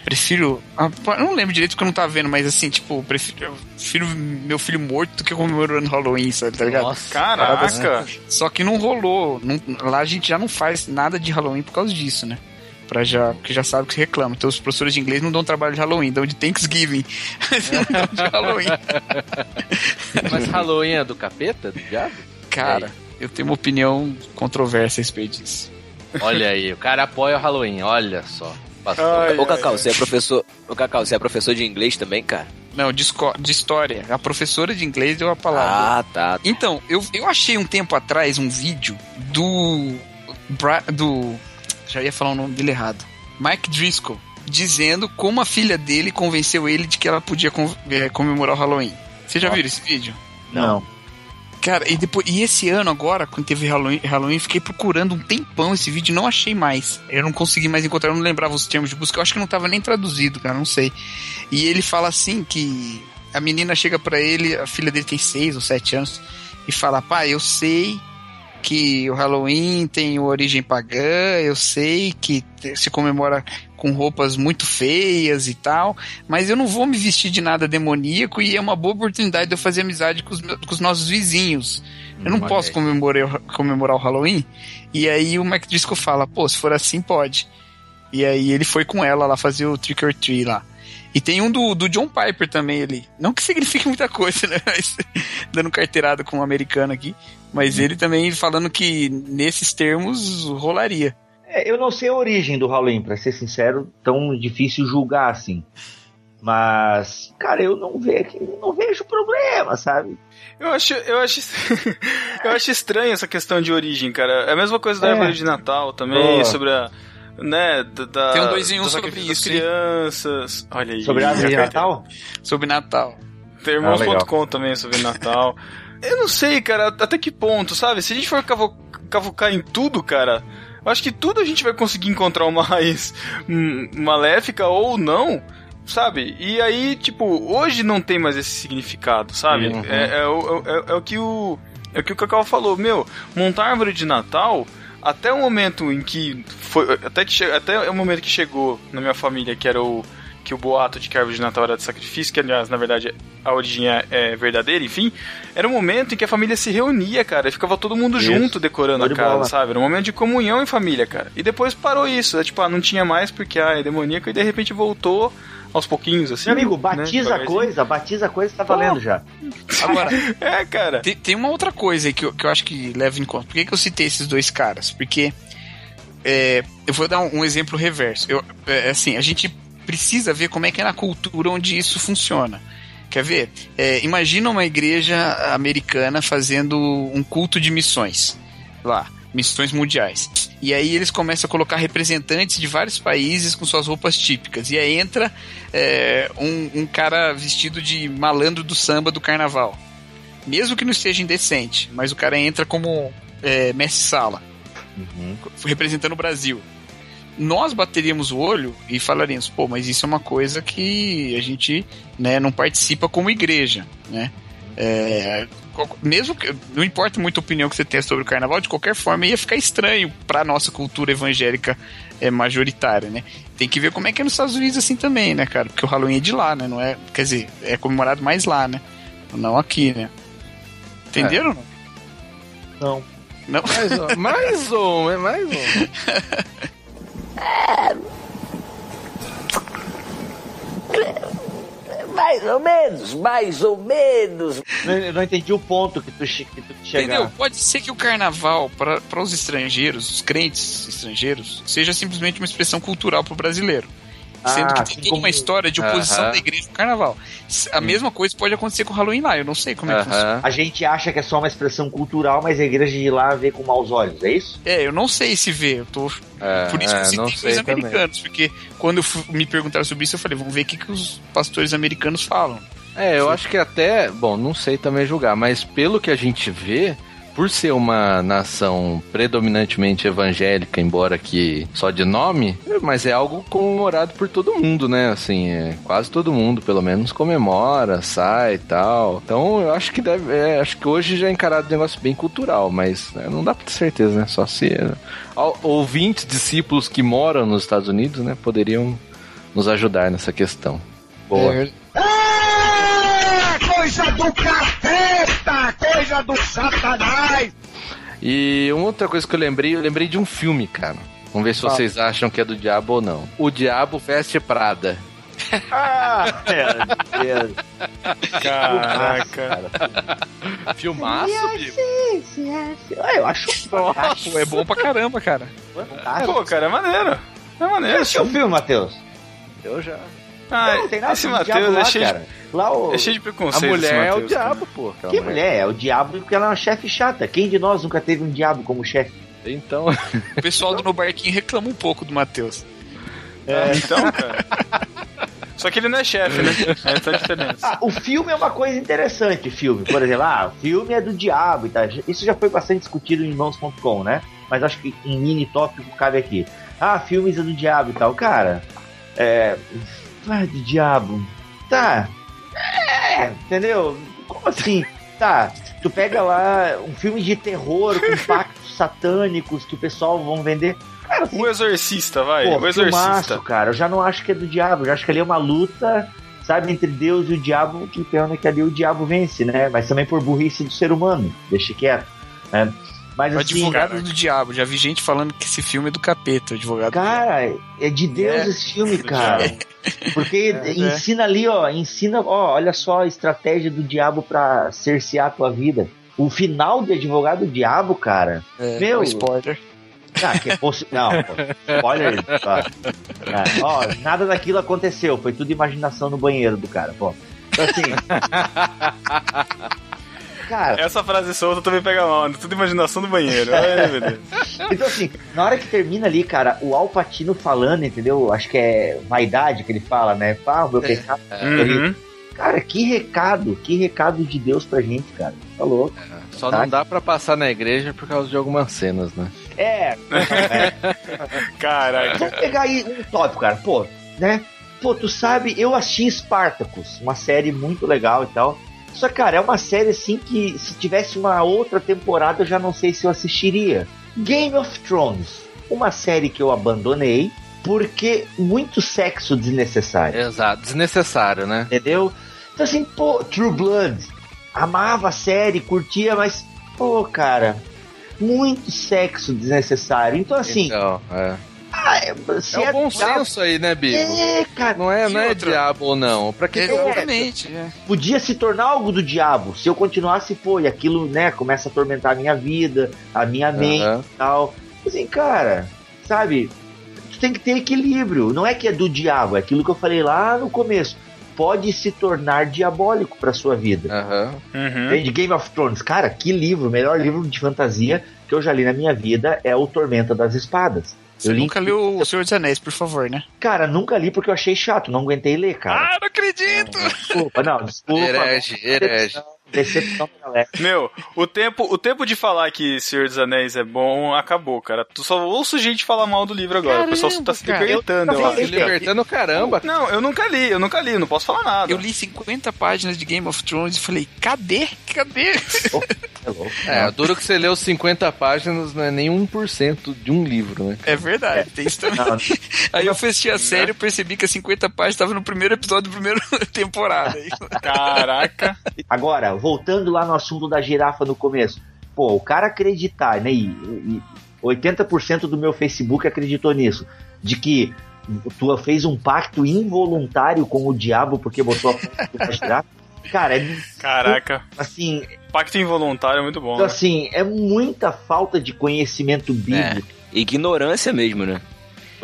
prefiro. ah, Eu não lembro direito porque eu não tava vendo, mas assim, tipo, prefiro, eu prefiro meu filho morto do que comemorando Halloween, sabe, tá ligado? Nossa, Caraca. Só que não rolou. não- lá a gente já não faz nada de Halloween por causa disso, né? Pra já, porque já sabe que se reclama. Então os professores de inglês não dão trabalho de Halloween, dão de Thanksgiving. Não dão de Halloween. Mas Halloween é do capeta, do diabo? Cara, eu tenho uma opinião controversa a respeito disso. Olha aí, o cara apoia o Halloween, olha só. Ai, Ô, Cacau, você é professor. Ô, Cacau, você é professor de inglês também, cara? Não, de, de história. A professora de inglês deu a palavra. Ah, tá. Então, eu, eu achei um tempo atrás um vídeo do. Bra- do. Já ia falar o nome dele errado. Mike Driscoll, dizendo como a filha dele convenceu ele de que ela podia com- é, comemorar o Halloween. Vocês já viram esse vídeo? Não. Cara, e depois e esse ano agora, quando teve Halloween, Halloween, fiquei procurando um tempão esse vídeo não achei mais. Eu não consegui mais encontrar, eu não lembrava os termos de busca, eu acho que não tava nem traduzido, cara, não sei. E ele fala assim que a menina chega pra ele, a filha dele tem seis ou sete anos, e fala: "Pai, eu sei que o Halloween tem origem pagã, eu sei que se comemora com roupas muito feias e tal, mas eu não vou me vestir de nada demoníaco e é uma boa oportunidade de eu fazer amizade com os, meus- com os nossos vizinhos. Eu não Hum, posso aí. comemorar, comemorar o Halloween. E aí o Mac Disco fala, pô, se for assim, pode. E aí ele foi com ela lá fazer o Trick or Treat lá. E tem um do, do John Piper também ali. Não que signifique muita coisa, né? Mas, dando carteirada com um americano aqui. Mas ele também falando que nesses termos rolaria. É, eu não sei a origem do Halloween, pra ser sincero, tão difícil julgar assim. Mas, cara, eu não vejo, não vejo problema, sabe? Eu acho, eu acho, eu acho estranho essa questão de origem, cara. É a mesma coisa da É. árvore de Natal também, Oh. sobre a, né, da, da Tem um dois em um do sobre isso, crianças. Olha aí. Sobre a árvore de Natal? Sobre Natal. Tem Ah, também sobre Natal. Eu não sei, cara, até que ponto, sabe? Se a gente for cavo- cavucar em tudo, cara, eu acho que tudo a gente vai conseguir encontrar uma raiz hum, maléfica ou não, sabe? E aí, tipo, hoje não tem mais esse significado, sabe? Uhum. É, é o- é- é o que o. É o que o Cacau falou, meu, montar árvore de Natal, até o momento em que foi. Até, que até o momento que chegou na minha família, que era o. Que o boato de que a árvore de Natal era de sacrifício, que aliás, na verdade, a origem é, é verdadeira, enfim, era um momento em que a família se reunia, cara, e ficava todo mundo Isso. junto decorando a casa, bola. sabe? Era um momento de comunhão em família, cara. E depois parou isso, é, tipo, ah, não tinha mais porque ah, é demoníaco, e de repente voltou aos pouquinhos, assim. Meu amigo, né, batiza a devagarzinho. coisa, batiza a coisa, tá valendo já. Agora, É, cara. Tem, tem uma outra coisa aí que eu, que eu acho que leva em conta. Por que, que eu citei esses dois caras? Porque é, eu vou dar um, um exemplo reverso. Eu, é, assim, a gente precisa ver como é que é na cultura onde isso funciona. Quer ver? É, imagina uma igreja americana fazendo um culto de missões. Lá, missões mundiais. E aí eles começam a colocar representantes de vários países com suas roupas típicas. E aí entra é, um, um cara vestido de malandro do samba do carnaval mesmo que não esteja indecente, mas o cara entra como é, mestre sala, representando o Brasil. Nós bateríamos o olho e falaríamos, pô, mas isso é uma coisa que a gente né, não participa como igreja, né? É, mesmo que não importa muito a opinião que você tenha sobre o carnaval, de qualquer forma ia ficar estranho para nossa cultura evangélica é, majoritária, né? Tem que ver como é que é nos Estados Unidos assim também, né, cara? Porque o Halloween é de lá, né? Não é, quer dizer, é comemorado mais lá, né? Não aqui, né? Entenderam? Não. Não. Não. Mais um, mais um, é mais um. Mais ou menos, mais ou menos. Não- Eu não entendi o ponto que tu, que tu chegar. Entendeu? Pode ser que o carnaval, para os estrangeiros, os crentes estrangeiros, seja simplesmente uma expressão cultural para o brasileiro. Sendo Ah, que assim tem toda como- uma história de oposição Aham. da igreja no carnaval. A mesma coisa pode acontecer com o Halloween lá, eu não sei como é que funciona. A gente acha que é só uma expressão cultural, mas a igreja de lá vê com maus olhos, é isso? É, eu não sei se vê, eu tô. É, Por isso que é, eu citei não os americanos, porque quando me perguntaram sobre isso, eu falei, vamos ver o que, que os pastores americanos falam. É, eu acho que até, bom, não sei também julgar, mas pelo que a gente vê, por ser uma nação predominantemente evangélica, embora que só de nome, mas é algo comemorado por todo mundo, né? Assim, é, quase todo mundo, pelo menos, comemora, sai e tal. Então, eu acho que deve, é, acho que hoje já é encarado um negócio bem cultural, mas né, não dá pra ter certeza, né? Só se ouvintes, discípulos que moram nos Estados Unidos, né, poderiam nos ajudar nessa questão. Boa. É, Coisa do Coisa do satanás! E uma outra coisa que eu lembrei, eu lembrei de um filme, cara. Vamos ver se vocês acham que é do diabo ou não. O Diabo Veste Prada. Ah, Deus. Caraca. Filmaço, Bibo. Ah, eu acho Pô, é bom pra caramba, cara. fantástico. Pô, cara, é maneiro. É Você maneiro. assistiu o filme, Matheus? Eu já. Ah, não tem nada esse de Matheus diabo lá, é cheio, de, cara. Lá o... é cheio de A preconceito. mulher esse é o diabo, pô. Que mulher? É o diabo porque ela é uma chefe chata. Quem de nós nunca teve um diabo como chefe? Então, O pessoal do No Barquinho reclama um pouco do Matheus. Então, cara. Só que ele não é chefe, né? Essa é a diferença. Ah, o filme é uma coisa interessante, filme. Por exemplo, ah, o filme é do diabo e tal. Isso já foi bastante discutido em irmãos.com, né? Mas acho que um mini tópico cabe aqui. Ah, filmes é do diabo e tal. Cara, é. Ah, do diabo. Tá. É, entendeu? Como assim? Tá. Tu pega lá um filme de terror com pactos satânicos que o pessoal vão vender. Cara, assim, O Exorcista, vai. Pô, o Exorcista. filmaço, cara. Eu já não acho que é do diabo. Eu já acho que ali é uma luta, sabe, entre Deus e o diabo. Que pena que ali o diabo vence, né? Mas também por burrice do ser humano. Deixa quieto. Né? Mas O assim, advogado do diabo. Já vi gente falando que esse filme é do capeta, o advogado. do cara, é de Deus É. esse filme, cara. Porque É, ensina ali, ó. Ensina, ó, olha só a estratégia do diabo pra cercear a tua vida. O final de Advogado do Diabo, cara. É, Meu, é um spoiler. Ah, que é possi... Não, pô, spoiler. Tá. Ah, ó, nada daquilo aconteceu. Foi tudo imaginação no banheiro do cara, pô. Então, assim. cara, Essa frase solta também pega mal, né? Tudo imaginação do banheiro. Ai, meu Deus. então assim, na hora que termina ali, cara, o Alpatino falando, entendeu? Acho que é vaidade que ele fala, né? Ah, o meu pecado. Ele- Uhum. Cara, que recado, que recado de Deus pra gente, cara. Tá louco. Só Tá. não dá pra passar na igreja por causa de algumas cenas, né? É, Caraca. Vamos pegar aí um tópico, cara. Pô, né? Pô, tu sabe, eu assisti Spartacus, uma série muito legal e tal. Só, cara, é uma série assim que se tivesse uma outra temporada eu já não sei se eu assistiria. Game of Thrones, uma série que eu abandonei porque muito sexo desnecessário, Exato, desnecessário, né? entendeu? Então assim, pô, True Blood, amava a série, curtia, mas, pô, cara, muito sexo desnecessário. Então assim, Então, é. Ah, é- se É o bom diabo- senso aí, né, Bibo? É, cara, Não é, E não é outra? diabo ou não. Pra que Exatamente. é. podia se tornar algo do diabo se eu continuasse, pô, e aquilo, né, começa a atormentar a minha vida, a minha mente e tal. Assim, cara, sabe? Tu tem que ter equilíbrio. Não é que é do diabo, é aquilo que eu falei lá no começo. Pode se tornar diabólico pra sua vida. Aham. Uhum. Entende? Game of Thrones, cara, que livro, o melhor livro de fantasia que eu já li na minha vida é o Tormenta das Espadas. Você eu li, nunca leu O Senhor dos Anéis, por favor, né? cara, nunca li porque eu achei chato, não aguentei ler, cara. Ah, não acredito! Desculpa, não, desculpa. Herege, herege. Decepção, galera. Meu, o tempo, o tempo de falar que Senhor dos Anéis é bom acabou, cara. Tu só ouço gente falar mal do livro agora. o pessoal só tá se Caramba, libertando, eu, Eu- acho. Se libertando, caramba. Não, eu nunca li, eu nunca li, não posso falar nada. Eu li 50 páginas de Game of Thrones e falei, cadê? Cadê? É louco. É, duro que você leu 50 páginas, não é nem 1% de um livro, né? É verdade, tem isso também. Não, Aí eu fui assistir a série e percebi que as 50 páginas estavam no primeiro episódio da primeira temporada. Caraca. Agora, voltando lá no assunto da girafa no começo. Pô, o cara acreditar, né? E, e 80% do meu Facebook acreditou nisso. De que tu fez um pacto involuntário com o diabo porque botou a girafa. Cara, é Caraca. assim, Pacto involuntário é muito bom. então, né? assim, é muita falta de conhecimento bíblico. Ignorância mesmo, né?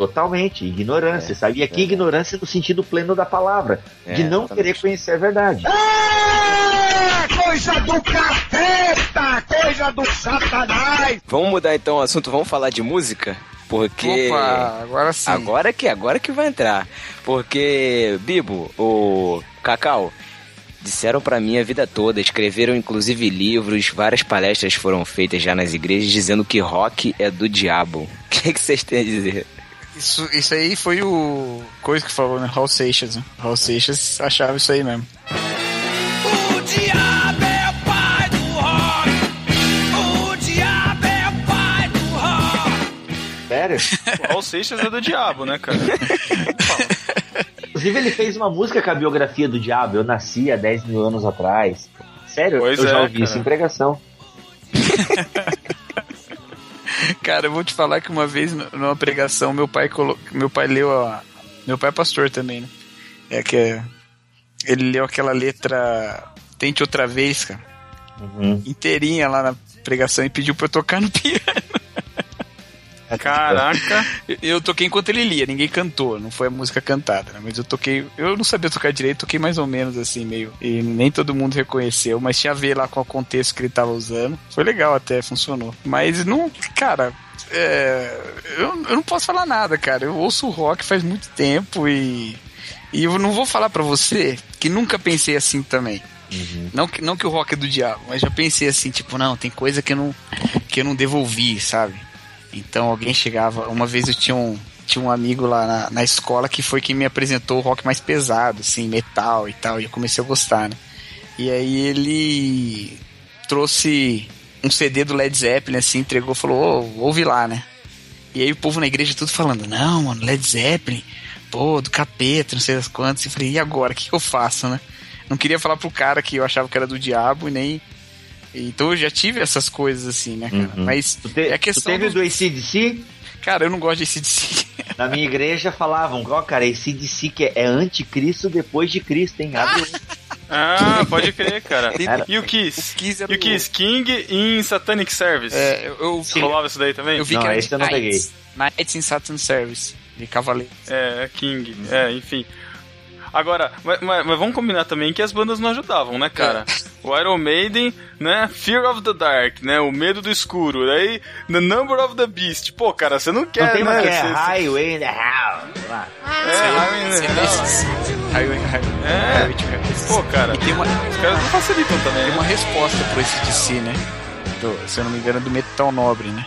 Totalmente, ignorância, sabe? E aqui ignorância no sentido pleno da palavra, de É, não exatamente. querer conhecer a verdade. É coisa do capeta, coisa do satanás. Vamos mudar então o assunto, vamos falar de música? Porque. Opa, agora sim. Agora que agora que vai entrar. Porque, Bibo, o Cacau, disseram pra mim a vida toda, escreveram inclusive livros, várias palestras foram feitas já nas igrejas dizendo que rock é do diabo. O que, que vocês têm a dizer? Isso, isso aí foi o coisa que falou, né? Raul Seixas, né? Raul Seixas achava isso aí mesmo. O diabo é o pai do rock. O diabo é o pai do rock. Sério? O Raul Seixas é do diabo, né, cara? Inclusive, ele fez uma música com a biografia do diabo. Eu nasci há 10 mil anos atrás. Sério? Pois eu já é, ouvi cara. isso em pregação. Cara, eu vou te falar que uma vez numa pregação meu pai colo... meu pai leu a meu pai é pastor também, né? É que é- ele leu aquela letra Tente outra vez, cara, Uhum. inteirinha lá na pregação e pediu pra eu tocar no piano. Caraca. Eu- toquei enquanto ele lia, ninguém cantou, não foi a música cantada, né? Mas eu toquei, eu não sabia tocar direito, toquei mais ou menos assim, meio. E nem todo mundo reconheceu, mas tinha a ver lá com o contexto que ele tava usando. Foi legal até, funcionou. Mas não, cara. é, eu, eu não posso falar nada, cara. Eu ouço rock faz muito tempo e. E eu não vou falar pra você que nunca pensei assim também. Não, que, não que o rock é do diabo, mas já pensei assim, tipo, não, tem coisa que eu não, que eu não devolvi, sabe? Então alguém chegava. Uma vez eu tinha um, tinha um amigo lá na, na escola que foi quem me apresentou o rock mais pesado, assim, metal e tal, e eu comecei a gostar, né? E aí ele trouxe um CD do Led Zeppelin, assim, entregou, falou, ô, ouve lá, né? E aí o povo na igreja tudo falando, não, mano, Led Zeppelin, pô, do capeta, não sei das quantas. E falei, e agora, o que eu faço, né? Não queria falar pro cara que eu achava que era do diabo e nem. Então eu já tive essas coisas assim, né, cara? Uhum. Mas Tu, te- é a tu questão. teve do- do ACDC? Cara, eu não gosto de ACDC. Na minha igreja falavam, ó, cara, ACDC que é, é anticristo depois de Cristo, hein? Abre o- Ah, pode crer, cara. Era- E o Kiss? O Kiss E o Kiss King em Satanic Service? É, eu, eu, Rolava isso daí também? eu vi Não, que era esse eu não Knights. Knights in Saturn Service. De cavaleiro. É, King. É, enfim. Agora, mas, mas- mas vamos combinar também que as bandas não ajudavam, né, cara? O Iron Maiden, né? Fear of the Dark, né? O medo do escuro. Daí, The Number of the Beast. Pô, cara, você não quer, Não tem né? uma que é Highway in the House. lá. É, Highway in the Hell. Highway, Highway, É. Pô, cara, tem uma, os caras não facilitam também, tem uma resposta pro ACDC, né? Do, se eu não me engano, é do Metal Nobre, né?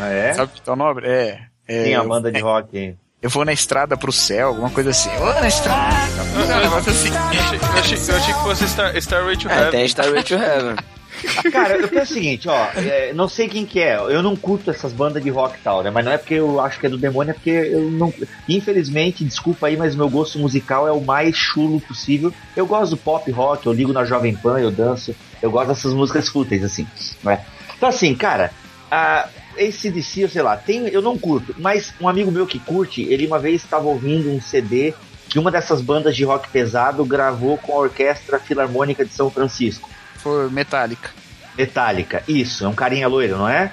Ah, é? Sabe Metal Nobre? É. é Tem a eu- banda de rock aí. Eu vou na estrada pro céu, alguma coisa assim. Eu vou na estrada. Um negócio assim. Eu achei, eu achei- eu achei que fosse Star, Starway to É, Heaven. tem Starway to Heaven. Cara, eu penso o seguinte, ó, é, não sei quem que é, eu não curto essas bandas de rock e tal, né? Mas não é porque eu acho que é do demônio, é porque eu não. Infelizmente, desculpa aí, mas meu gosto musical é o mais chulo possível. Eu gosto do pop rock, eu ligo na Jovem Pan, eu danço, eu gosto dessas músicas fúteis, assim, né? Então, assim, cara, a ACDC, eu sei lá, tem, eu não curto, mas um amigo meu que curte, ele uma vez estava ouvindo um CD que uma dessas bandas de rock pesado gravou com a Orquestra Filarmônica de São Francisco. Foi Metallica. Metallica, isso, é um carinha loiro, não é?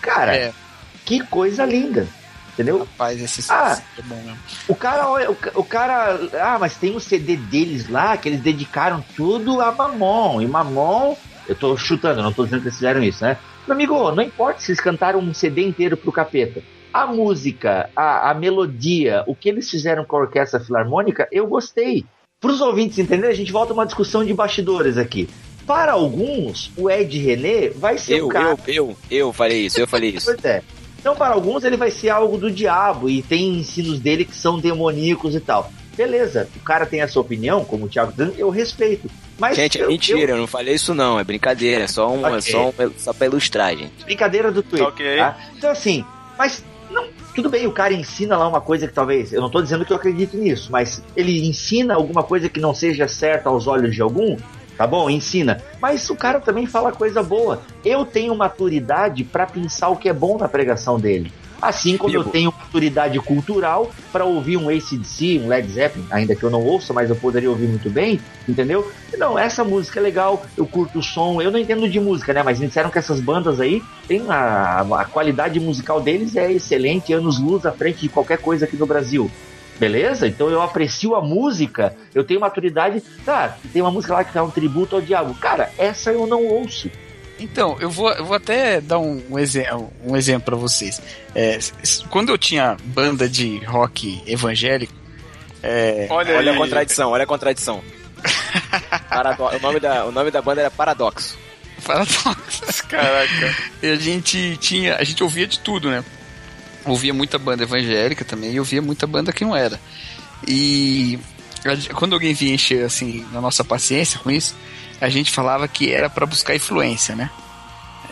Cara, É, que coisa linda. Entendeu? rapaz, esse Ah. é bom mesmo. O cara, o, o cara. Ah, mas tem um CD deles lá que eles dedicaram tudo a Mamon. E Mamon. Eu tô chutando, não tô dizendo que eles fizeram isso, né? Meu amigo, não importa se eles cantaram um CD inteiro pro capeta. A música, a, a melodia, o que eles fizeram com a orquestra filarmônica, eu gostei. Para os ouvintes entenderem, a gente volta a uma discussão de bastidores aqui. Para alguns, o Ed René vai ser Eu, o cara. eu, eu, eu falei isso, eu falei isso. Pois é. Então, para alguns, ele vai ser algo do diabo e tem ensinos dele que são demoníacos e tal. Beleza, o cara tem essa opinião, como o Thiago tá dizendo, eu respeito. Mas Gente, é eu- mentira, eu não falei isso não, é brincadeira, é só, um, é Ok. só, um, só pra ilustrar, gente. eu- brincadeira do Twitter. Ok. tá? Então, assim, mas não, tudo bem, o cara ensina lá uma coisa que talvez, eu não tô dizendo que eu acredito nisso, mas ele ensina alguma coisa que não seja certa aos olhos de algum, tá bom? Ensina. Mas o cara também fala coisa boa. Eu tenho maturidade pra pensar o que é bom na pregação dele. Assim como eu tenho maturidade cultural pra ouvir um ACDC, um Led Zeppelin, ainda que eu não ouça, mas eu poderia ouvir muito bem, entendeu? Não, essa música é legal, eu curto o som, eu não entendo de música, né? Mas me disseram que essas bandas aí, tem a, a qualidade musical deles é excelente, anos luz à frente de qualquer coisa aqui no Brasil. Beleza? Então eu aprecio a música, eu tenho maturidade. Tá, tem uma música lá que é um tributo ao diabo. Cara, essa eu não ouço. Então, eu vou, eu vou até dar um, um, exe- um exemplo pra vocês. É, quando eu tinha banda de rock evangélico, é, Olha, Olha a contradição, olha a contradição. Parado- o, nome da, o nome da banda era Paradoxo. paradoxo, Caraca. e a gente tinha, a gente ouvia de tudo, né? Ouvia muita banda evangélica também e ouvia muita banda que não era. E a quando alguém vinha encher assim na nossa paciência com isso, a gente falava que era pra buscar influência, né?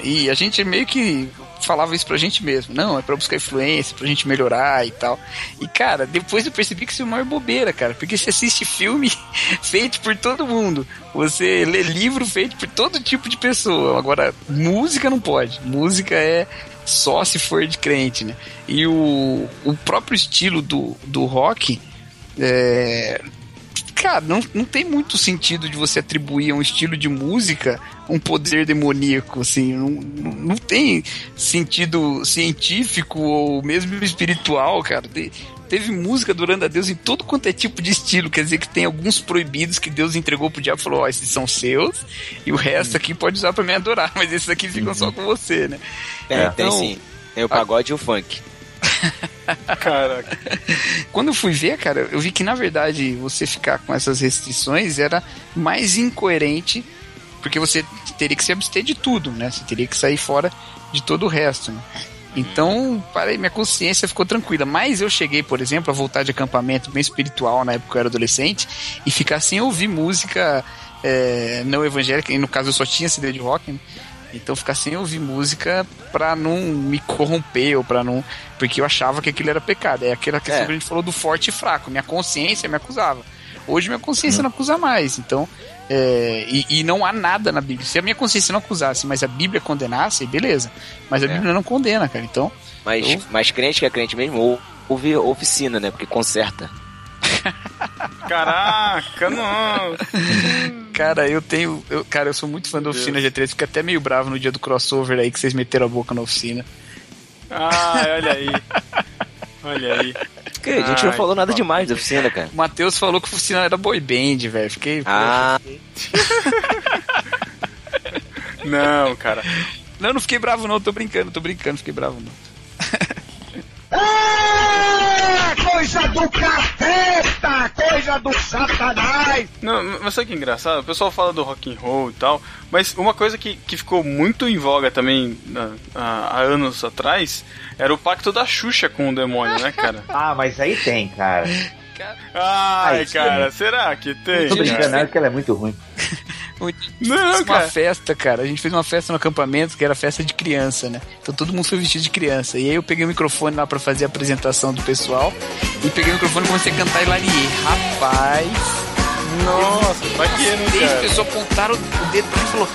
E a gente meio que falava isso pra gente mesmo. Não, é pra buscar influência, pra gente melhorar e tal. E, cara, depois eu percebi que isso é uma bobeira, cara. Porque você assiste filme feito por todo mundo. Você lê livro feito por todo tipo de pessoa. Agora, música não pode. Música é só se for de crente, né? E o, o próprio estilo do, do rock é, cara, não, não tem muito sentido de você atribuir a um estilo de música um poder demoníaco, assim, não, não, não tem sentido científico ou mesmo espiritual, cara. Te- teve música adorando a Deus em todo quanto é tipo de estilo, quer dizer que tem alguns proibidos que Deus entregou pro diabo e falou, ó, esses são seus, e o resto aqui pode usar pra me adorar, mas esses aqui ficam só com você, né? Tem, É. tem Então, sim. Tem o pagode e o funk. Caraca. Quando eu fui ver, cara, eu vi que na verdade você ficar com essas restrições era mais incoerente, porque você teria que se abster de tudo, né? Você teria que sair fora de todo o resto. Né? Então, parei, minha consciência ficou tranquila. Mas eu cheguei, por exemplo, a voltar de acampamento bem espiritual na época que eu era adolescente e ficar sem ouvir música é, não evangélica, e no caso eu só tinha CD de rock, né? Então ficar sem ouvir música pra não me corromper ou pra não. Porque eu achava que aquilo era pecado. É aquela questão É. que a gente falou do forte e fraco. Minha consciência me acusava. Hoje minha consciência não acusa mais. Então. é, e, e não há nada na Bíblia. Se a minha consciência não acusasse, mas a Bíblia condenasse, beleza. Mas a É. Bíblia não condena, cara. Então. Mas, Eu- mas crente que é crente mesmo, ou- ouve oficina, né? Porque conserta. Caraca, não. Cara, eu tenho. Eu, cara, eu sou muito fã da oficina G3, fiquei até meio bravo no dia do crossover aí que vocês meteram a boca na oficina. Ah, olha aí. Olha aí. Que, a gente não Ai, falou nada demais da oficina, cara. O Matheus falou que a oficina era boy band, velho. Fiquei. Ah, Não, cara. Não, não fiquei bravo, não, tô brincando, tô brincando, fiquei bravo, não. É coisa do capeta, coisa do satanás. Não, mas sabe que é engraçado? O pessoal fala do rock and roll e tal, mas uma coisa que, que ficou muito em voga também na- há, há anos atrás era o pacto da Xuxa com o demônio, né, cara? Ah, mas aí tem, cara. Ai, isso cara, também. será que tem? Tô brincando, é porque ela é muito ruim. Não, Fiz uma cara. festa, cara. A gente fez uma festa no acampamento que era festa de criança, né? Então todo mundo foi vestido de criança. E aí eu peguei o microfone lá pra fazer a apresentação do pessoal. E peguei o microfone e comecei a cantar e lariei. Rapaz. Nossa, tá aqui, né, cara? pessoas apontaram o dedo pra mim e falou: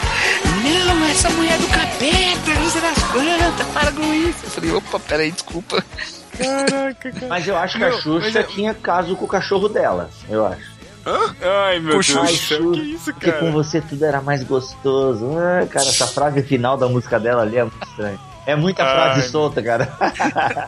Não, essa mulher é do capeta, não sei das quantas, para com isso. Eu falei: opa, peraí, desculpa. Caraca, cara. Mas eu acho que Meu, a Xuxa é- tinha caso com o cachorro dela, eu acho. Ai, meu Puxa, Deus Ai, que isso, porque com cara? você tudo era mais gostoso. Ah, cara, essa frase final da música dela ali é muito estranha. É muita Ai, frase meu solta, cara.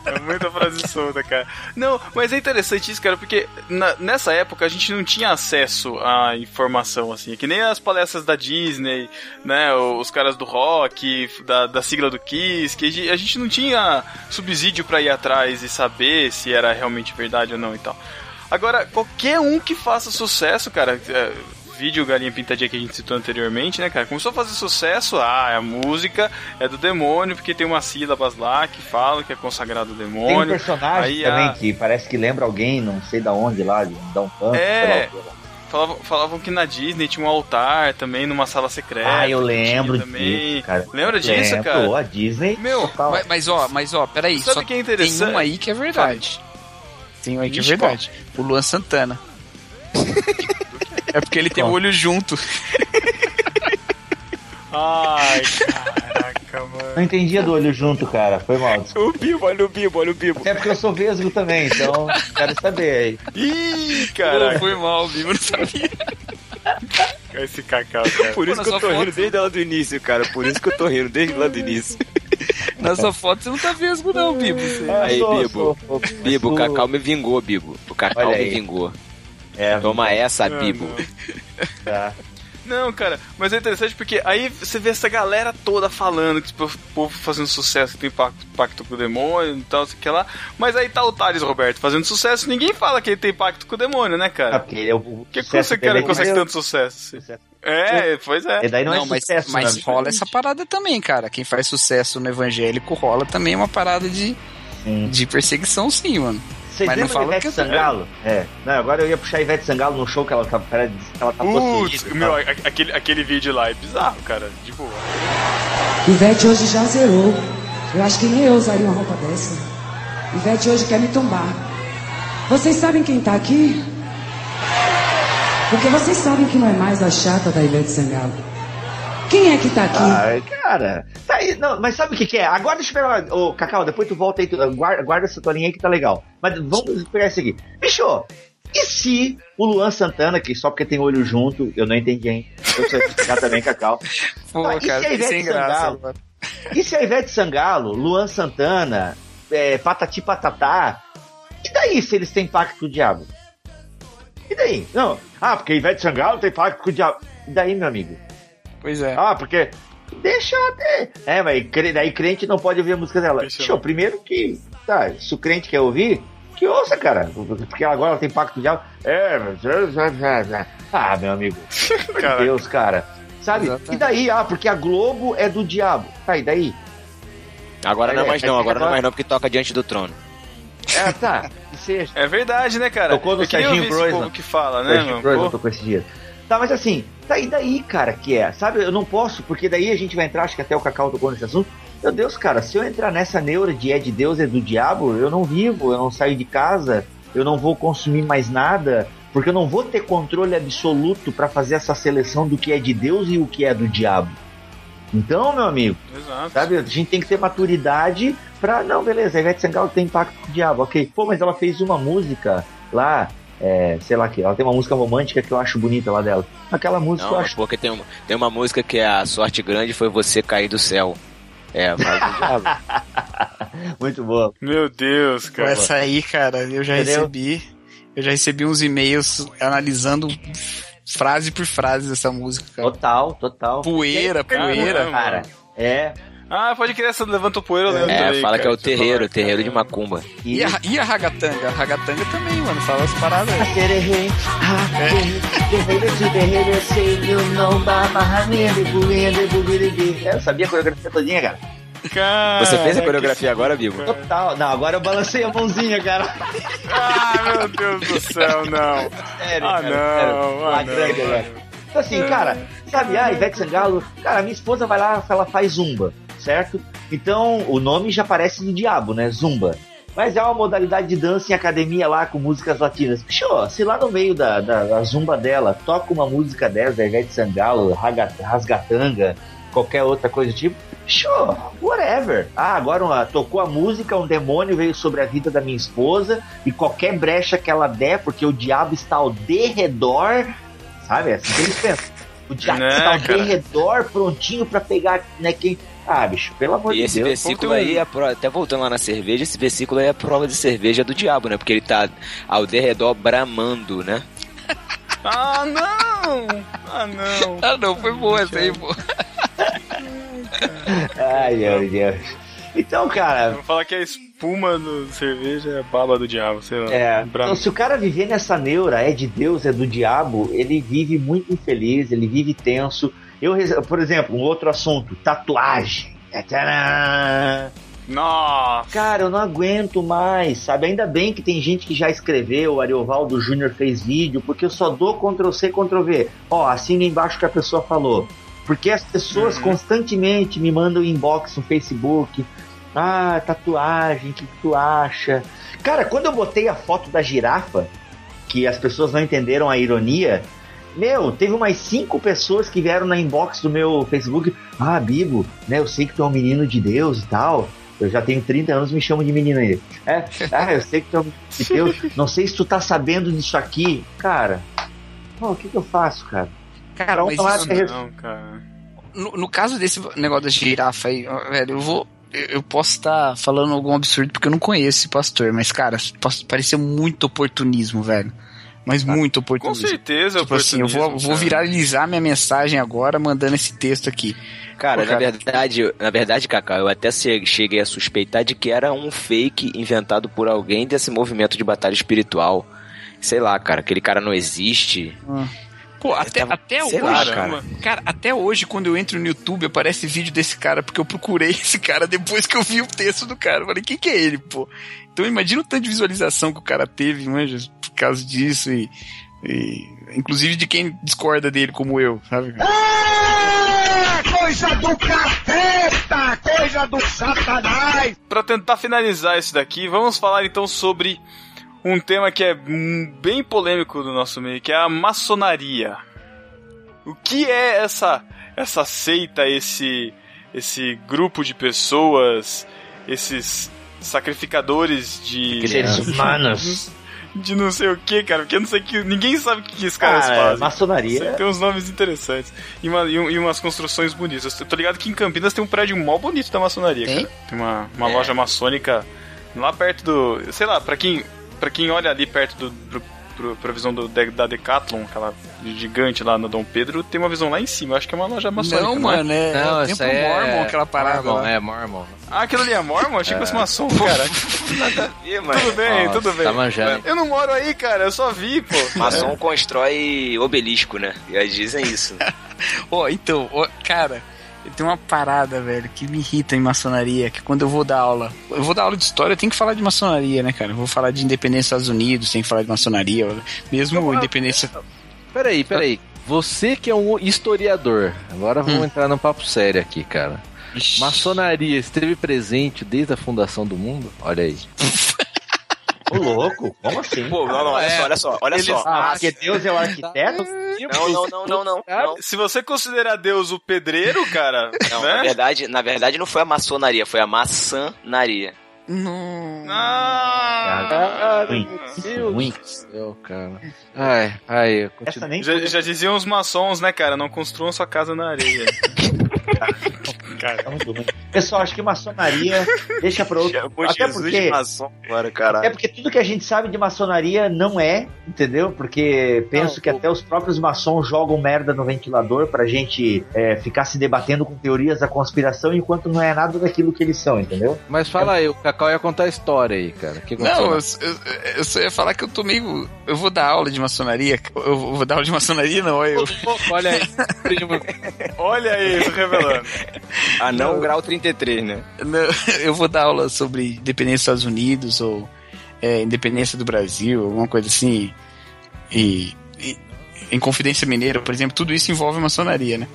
É muita frase solta, cara. Não, mas é interessante isso, cara, porque na- nessa época a gente não tinha acesso à informação, assim, que nem as palestras da Disney, né, os caras do rock, da, da sigla do Kiss, que a gente- a gente não tinha subsídio pra ir atrás e saber se era realmente verdade ou não e tal. Agora, qualquer um que faça sucesso, cara, é, vídeo Galinha Pintadinha que a gente citou anteriormente, né, cara, começou a fazer sucesso, ah, a música é do demônio, porque tem umas sílabas lá que falam que é consagrado ao Tem um demônio. personagem Aí também a- que parece que lembra alguém, não sei da onde lá, de dar um pano. É. Falavam, falavam que na Disney tinha um altar também, numa sala secreta. Ah, eu lembro também. disso, cara. Lembra disso, Lembro, cara? A Disney. Meu. Mas, mas ó, mas ó, peraí, Sabe só o que é tem interessante? um aí que é verdade. Tem um aí que é verdade. O Luan Santana. é porque ele tem o olho junto. Ai, caraca, mano. Não entendia do olho junto, cara. Foi mal. desculpa. o Bibo, olha o Bibo, olha o Bibo. É porque eu sou vesgo também, então quero saber aí. Ih, caraca. foi mal, vivo, não sabia. Esse cacau, cara. Por Pô, isso na que eu tô foto- rindo desde lá do início, cara. Por isso que eu tô rindo desde lá do início. Na sua foto você não tá vesgo, não, Bibo. É, Aí, Bibo. Bibo, o Cacau me vingou, Bibo. O Cacau me vingou. É, Toma essa, Bibo. não. tá. Não, cara, mas é interessante porque aí você vê essa galera toda falando que tipo, o povo fazendo sucesso, que tem pacto, pacto com o demônio e tal, sei que lá. Mas aí tá o Thales Roberto fazendo sucesso, ninguém fala que ele tem pacto com o demônio, né, Ah, cara? porque ele é o Por que, você cara é consegue que- tanto sucesso? Sucesso. É, pois é. E daí não, Não, é mas, sucesso, mas né? rola essa parada também, cara. Quem faz sucesso no evangélico rola também uma parada de, Sim. de perseguição, sim, mano. Vocês Mas não lembram da que Ivete eu- Sangalo? É. Não, agora eu ia puxar a Ivete Sangalo no show que ela tá, ela ela tá Putz, meu, tá? a- aquele, aquele vídeo lá é bizarro, cara. De boa. Ivete hoje já zerou. Eu acho que nem eu usaria uma roupa dessa. Ivete hoje quer me tombar. Vocês sabem quem tá aqui? Porque vocês sabem que não é mais a chata da Ivete Sangalo. Quem é que tá aqui? Ai, cara. Tá aí, não, mas sabe o que, que é? Agora deixa eu pegar. Ô, Cacau, depois tu volta aí, tu, guarda, guarda essa tua linha aí que tá legal. Mas vamos pegar isso aqui. Bicho, E se o Luan Santana, que só porque tem olho junto, eu não entendi ainda, eu sei explicar também, Cacau. Pô, Ah, e cara, se a que Ivete graça. Sangalo? mano. E se a Ivete Sangalo, Luan Santana, é, Patati Patatá, e daí se eles têm pacto com o diabo? E daí? Não. Ah, porque a Ivete Sangalo tem pacto com o diabo. E daí, meu amigo? Pois é. Ah, porque. Deixa eu ter. É, mas cre- daí crente não pode ouvir a música dela. Deixa eu- Deixa eu, primeiro que. Tá, se o crente quer ouvir, que ouça, cara. Porque agora ela tem pacto com o diabo. É. Ah, meu amigo. De Caraca. Deus, cara. Sabe? Exatamente. E daí? Ah, porque a Globo é do diabo. Tá, e daí? Agora não é mais É, não, é, agora não é mais não, porque toca diante do trono. É, tá. Seja. É verdade, né, cara? Tocou no Serginho esse Groisman. povo que fala, né, Serginho Pô, tocou esse dia. Tá, mas assim, tá e daí, cara, que é? Sabe, eu não posso, porque daí a gente vai entrar, acho que até o Cacau tocou nesse assunto. Meu Deus, cara, se eu entrar nessa neura de é de Deus, é do diabo, eu não vivo, eu não saio de casa, eu não vou consumir mais nada, porque eu não vou ter controle absoluto pra fazer essa seleção do que é de Deus e o que é do diabo. Então, meu amigo, Exato. Sabe? A gente tem que ter maturidade pra. Não, beleza, a Ivete Sangalo tem pacto com o diabo, ok. Pô, mas ela fez uma música lá, é, sei lá que. Ela tem uma música romântica que eu acho bonita lá dela. Aquela música Não, eu acho. porque tem uma, tem uma música que é A Sorte Grande Foi Você Cair do Céu. É. Muito boa. Meu Deus, Com cara. essa aí, cara, eu já Entendeu? recebi. Eu já recebi uns e-mails analisando frase por frase dessa música, cara. Total, total. Poeira, poeira. Cara, é. Ah, pode crer, essa levantou poeira, eu lembro É, também, fala que é cara, o terreiro, o terreiro de Macumba. E, E a, e a ragatanga? A ragatanga também, mano, fala as paradas. É, Eu sabia a coreografia todinha, cara. Cara, Você fez a coreografia agora, Bibo? Total. Não, agora eu balancei a mãozinha, cara. Ah, meu Deus do céu, não. Sério, Ah, cara, não, sério. ah, não. velho. Então assim, cara, sabe, a Ivete Sangalo, cara, minha esposa vai lá, ela faz zumba, certo? Então, o nome já parece do diabo, né? Zumba. Mas é uma modalidade de dança em academia lá com músicas latinas. Bicho, se lá no meio da, da, da zumba dela toca uma música dessa, da Ivete Sangalo, rasgatanga, qualquer outra coisa do tipo, Sure, whatever. Ah, agora uma- tocou a música, um demônio veio sobre a vida da minha esposa e qualquer brecha que ela der, porque o diabo está ao derredor, sabe? É assim que eles pensam. O diabo Né, está ao cara? derredor, prontinho pra pegar, né, quem... Ah, bicho, pelo amor E de esse Deus. versículo Ponto um. aí, é pro- até voltando lá na cerveja, esse versículo aí é prova de cerveja do diabo, né? Porque ele tá ao derredor bramando, né? Ah, não! Ah, não. Ah, não, foi boa essa aí, pô. Ai, meu Deus. Então, cara, Vou falar que a espuma do cerveja é a baba do diabo, sei lá. É, então, se o cara viver nessa neura, é de Deus, é do diabo, ele vive muito infeliz, ele vive tenso. Eu, por exemplo, um outro assunto, tatuagem. Tcharam! Nossa! Cara, eu não aguento mais, sabe? Ainda bem que tem gente que já escreveu, o Ariovaldo Júnior fez vídeo, porque eu só dou Ctrl C, Ctrl V. Ó, assina embaixo que a pessoa falou. Porque as pessoas Uhum. constantemente me mandam inbox no Facebook. Ah, tatuagem, o que tu acha? Cara, quando eu botei a foto da girafa, que as pessoas não entenderam a ironia, meu, teve umas cinco pessoas que vieram na inbox do meu Facebook. Ah, Bibo, né? Eu sei que tu é um menino de Deus e tal. Eu já tenho 30 anos, me chamo de menino aí. É, ah, eu sei que tu é um menino de Deus. Não sei se tu tá sabendo disso aqui. Cara, pô, o que que eu faço, cara? Cara, mas Vamos lá, isso, res- Não, cara. no, no caso desse negócio da girafa aí, velho, eu vou. Eu posso estar falando algum absurdo porque eu não conheço esse pastor, mas, cara, pareceu muito oportunismo, velho. Mas muito Ah, Com oportunismo. certeza, Tipo assim, eu vou, oportunismo, vou viralizar minha mensagem agora mandando esse texto aqui. Cara, Pô, na cara. verdade, na verdade, Cacau, eu até cheguei a suspeitar de que era um fake inventado por alguém desse movimento de batalha espiritual. Sei lá, cara, aquele cara não existe. Pô, até, tava- até sei hoje, lá, cara. cara. até hoje, quando eu entro no YouTube, aparece vídeo desse cara, porque eu procurei esse cara depois que eu vi o texto do cara. Eu falei, quem que é ele, pô? Então imagina o tanto de visualização que o cara teve, manja, por causa disso e. e- inclusive de quem discorda dele, como eu, sabe? É coisa do capeta, coisa do satanás. Pra tentar finalizar isso daqui, vamos falar então sobre um tema que é bem polêmico do nosso meio, que é a maçonaria. O que é essa essa seita, esse esse grupo de pessoas, esses sacrificadores de Seres humanos. de não sei o que, cara, porque eu não sei que. Ninguém sabe o que, esses caras Ah, é, fazem. maçonaria. Sei que Tem uns nomes interessantes. E, uma- e um- e umas construções bonitas. Eu tô ligado que em Campinas tem um prédio mó bonito da maçonaria, Tem? cara. Tem uma, uma loja maçônica lá perto do. Sei lá, pra quem, pra quem olha ali perto do. Pro, pro, pra visão do, da Decathlon, aquela gigante lá no Dom Pedro, tem uma visão lá em cima. Eu acho que é uma loja maçônica. Não, é? mano, é, é Não, o isso templo aí é... Mormon, aquela parada Mormon, lá. É, Mormon. Ah, aquilo ali é Mormon? Achei que fosse maçom, cara. Ih, mano. Tudo bem, Nossa, tudo bem. tá manjando. Eu não moro aí, cara, eu só vi, pô. Maçom constrói obelisco, né? E eles dizem isso. né? Ó, então, ó, cara, tem uma parada, velho, que me irrita em maçonaria, que quando eu vou dar aula, eu vou dar aula de história, eu tenho que falar de maçonaria, né, cara? Eu vou falar de independência dos Estados Unidos, tem que falar de maçonaria, mesmo independência... Peraí, peraí. Você que é um historiador, agora vamos entrar num papo sério aqui, cara. Maçonaria esteve presente desde a fundação do mundo? Olha aí. Ô, louco, como assim? Pô, não, não, olha só, olha só, olha só. Ah, porque Deus é o arquiteto? Não, não, não, não, não. Se você considerar Deus o pedreiro, cara, Não, na né? verdade, na verdade não foi a maçonaria, foi a maçanaria. Não... Ah, Ruim. Meu Ruim. Deus do céu, cara. Ai, ai, eu já, já diziam os maçons, né, cara? Não construam sua casa na areia. cara, tá muito ruim. Pessoal, acho que maçonaria deixa pra outro. Chamou Até Jesus porque, de maçom agora, caralho. é porque tudo que a gente sabe de maçonaria não é, entendeu? Porque penso Não, que o- até os próprios maçons jogam merda no ventilador pra gente é, ficar se debatendo com teorias da conspiração enquanto não é nada daquilo que eles são, entendeu? Mas fala aí, o Cacau ia contar a história aí, cara. Que? Não, eu, eu, eu só ia falar que eu tô meio. Eu vou dar aula de maçonaria. Eu vou dar aula de maçonaria, não, eu. Olha aí, primo. olha aí, revelando. Ah, não, grau 33, né? Eu vou dar aula sobre independência dos Estados Unidos ou é, independência do Brasil, alguma coisa assim. E, e- em Confidência Mineira, por exemplo, tudo isso envolve maçonaria, né?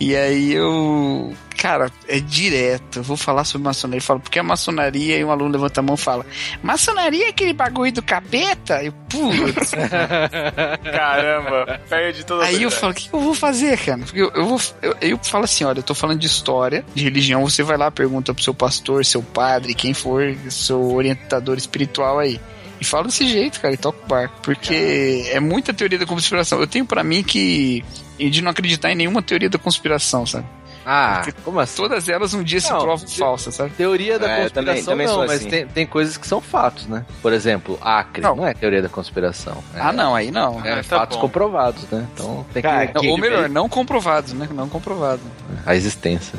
E aí eu. Cara, é direto. Eu vou falar sobre maçonaria. Eu falo, porque a maçonaria, e um aluno levanta a mão e fala: Maçonaria é aquele bagulho do capeta? Eu, putz. Caramba, perde toda a Aí eu falo, o que eu vou fazer, cara? Porque eu, eu vou. Eu, eu falo assim, olha, eu tô falando de história, de religião, você vai lá, pergunta pro seu pastor, seu padre, quem for, seu orientador espiritual aí. E fala desse jeito, cara, e toca o barco. Porque é muita teoria da conspiração. Eu tenho pra mim que. de não acreditar em nenhuma teoria da conspiração, sabe? Ah, como assim? Todas elas um dia se Não, provam te- falsas, sabe? Teoria da É, eu também- conspiração também não, mas assim. tem, tem coisas que são fatos, né? Por exemplo, Acre não, Não. é teoria da conspiração. É, Ah, não, aí não. É, Ah, tá fatos bom. comprovados, né? Então tem Cara, que Não, ou melhor, não comprovados, né? Não comprovado. a existência.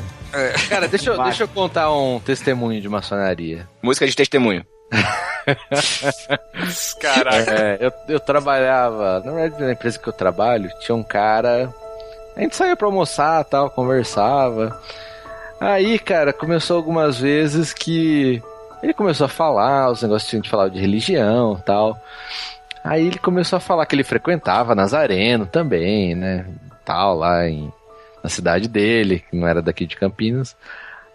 Cara, deixa, eu- deixa eu contar um testemunho de maçonaria. Música de testemunho. Caraca. É, eu, eu trabalhava, na verdade, na empresa que eu trabalho, tinha um cara. A gente saía pra almoçar tal, conversava. Aí, cara, começou algumas vezes que ele começou a falar, os negócios a gente falava de religião tal. Aí ele começou a falar que ele frequentava Nazareno também, né? Tal, lá em, na cidade dele, que não era daqui de Campinas.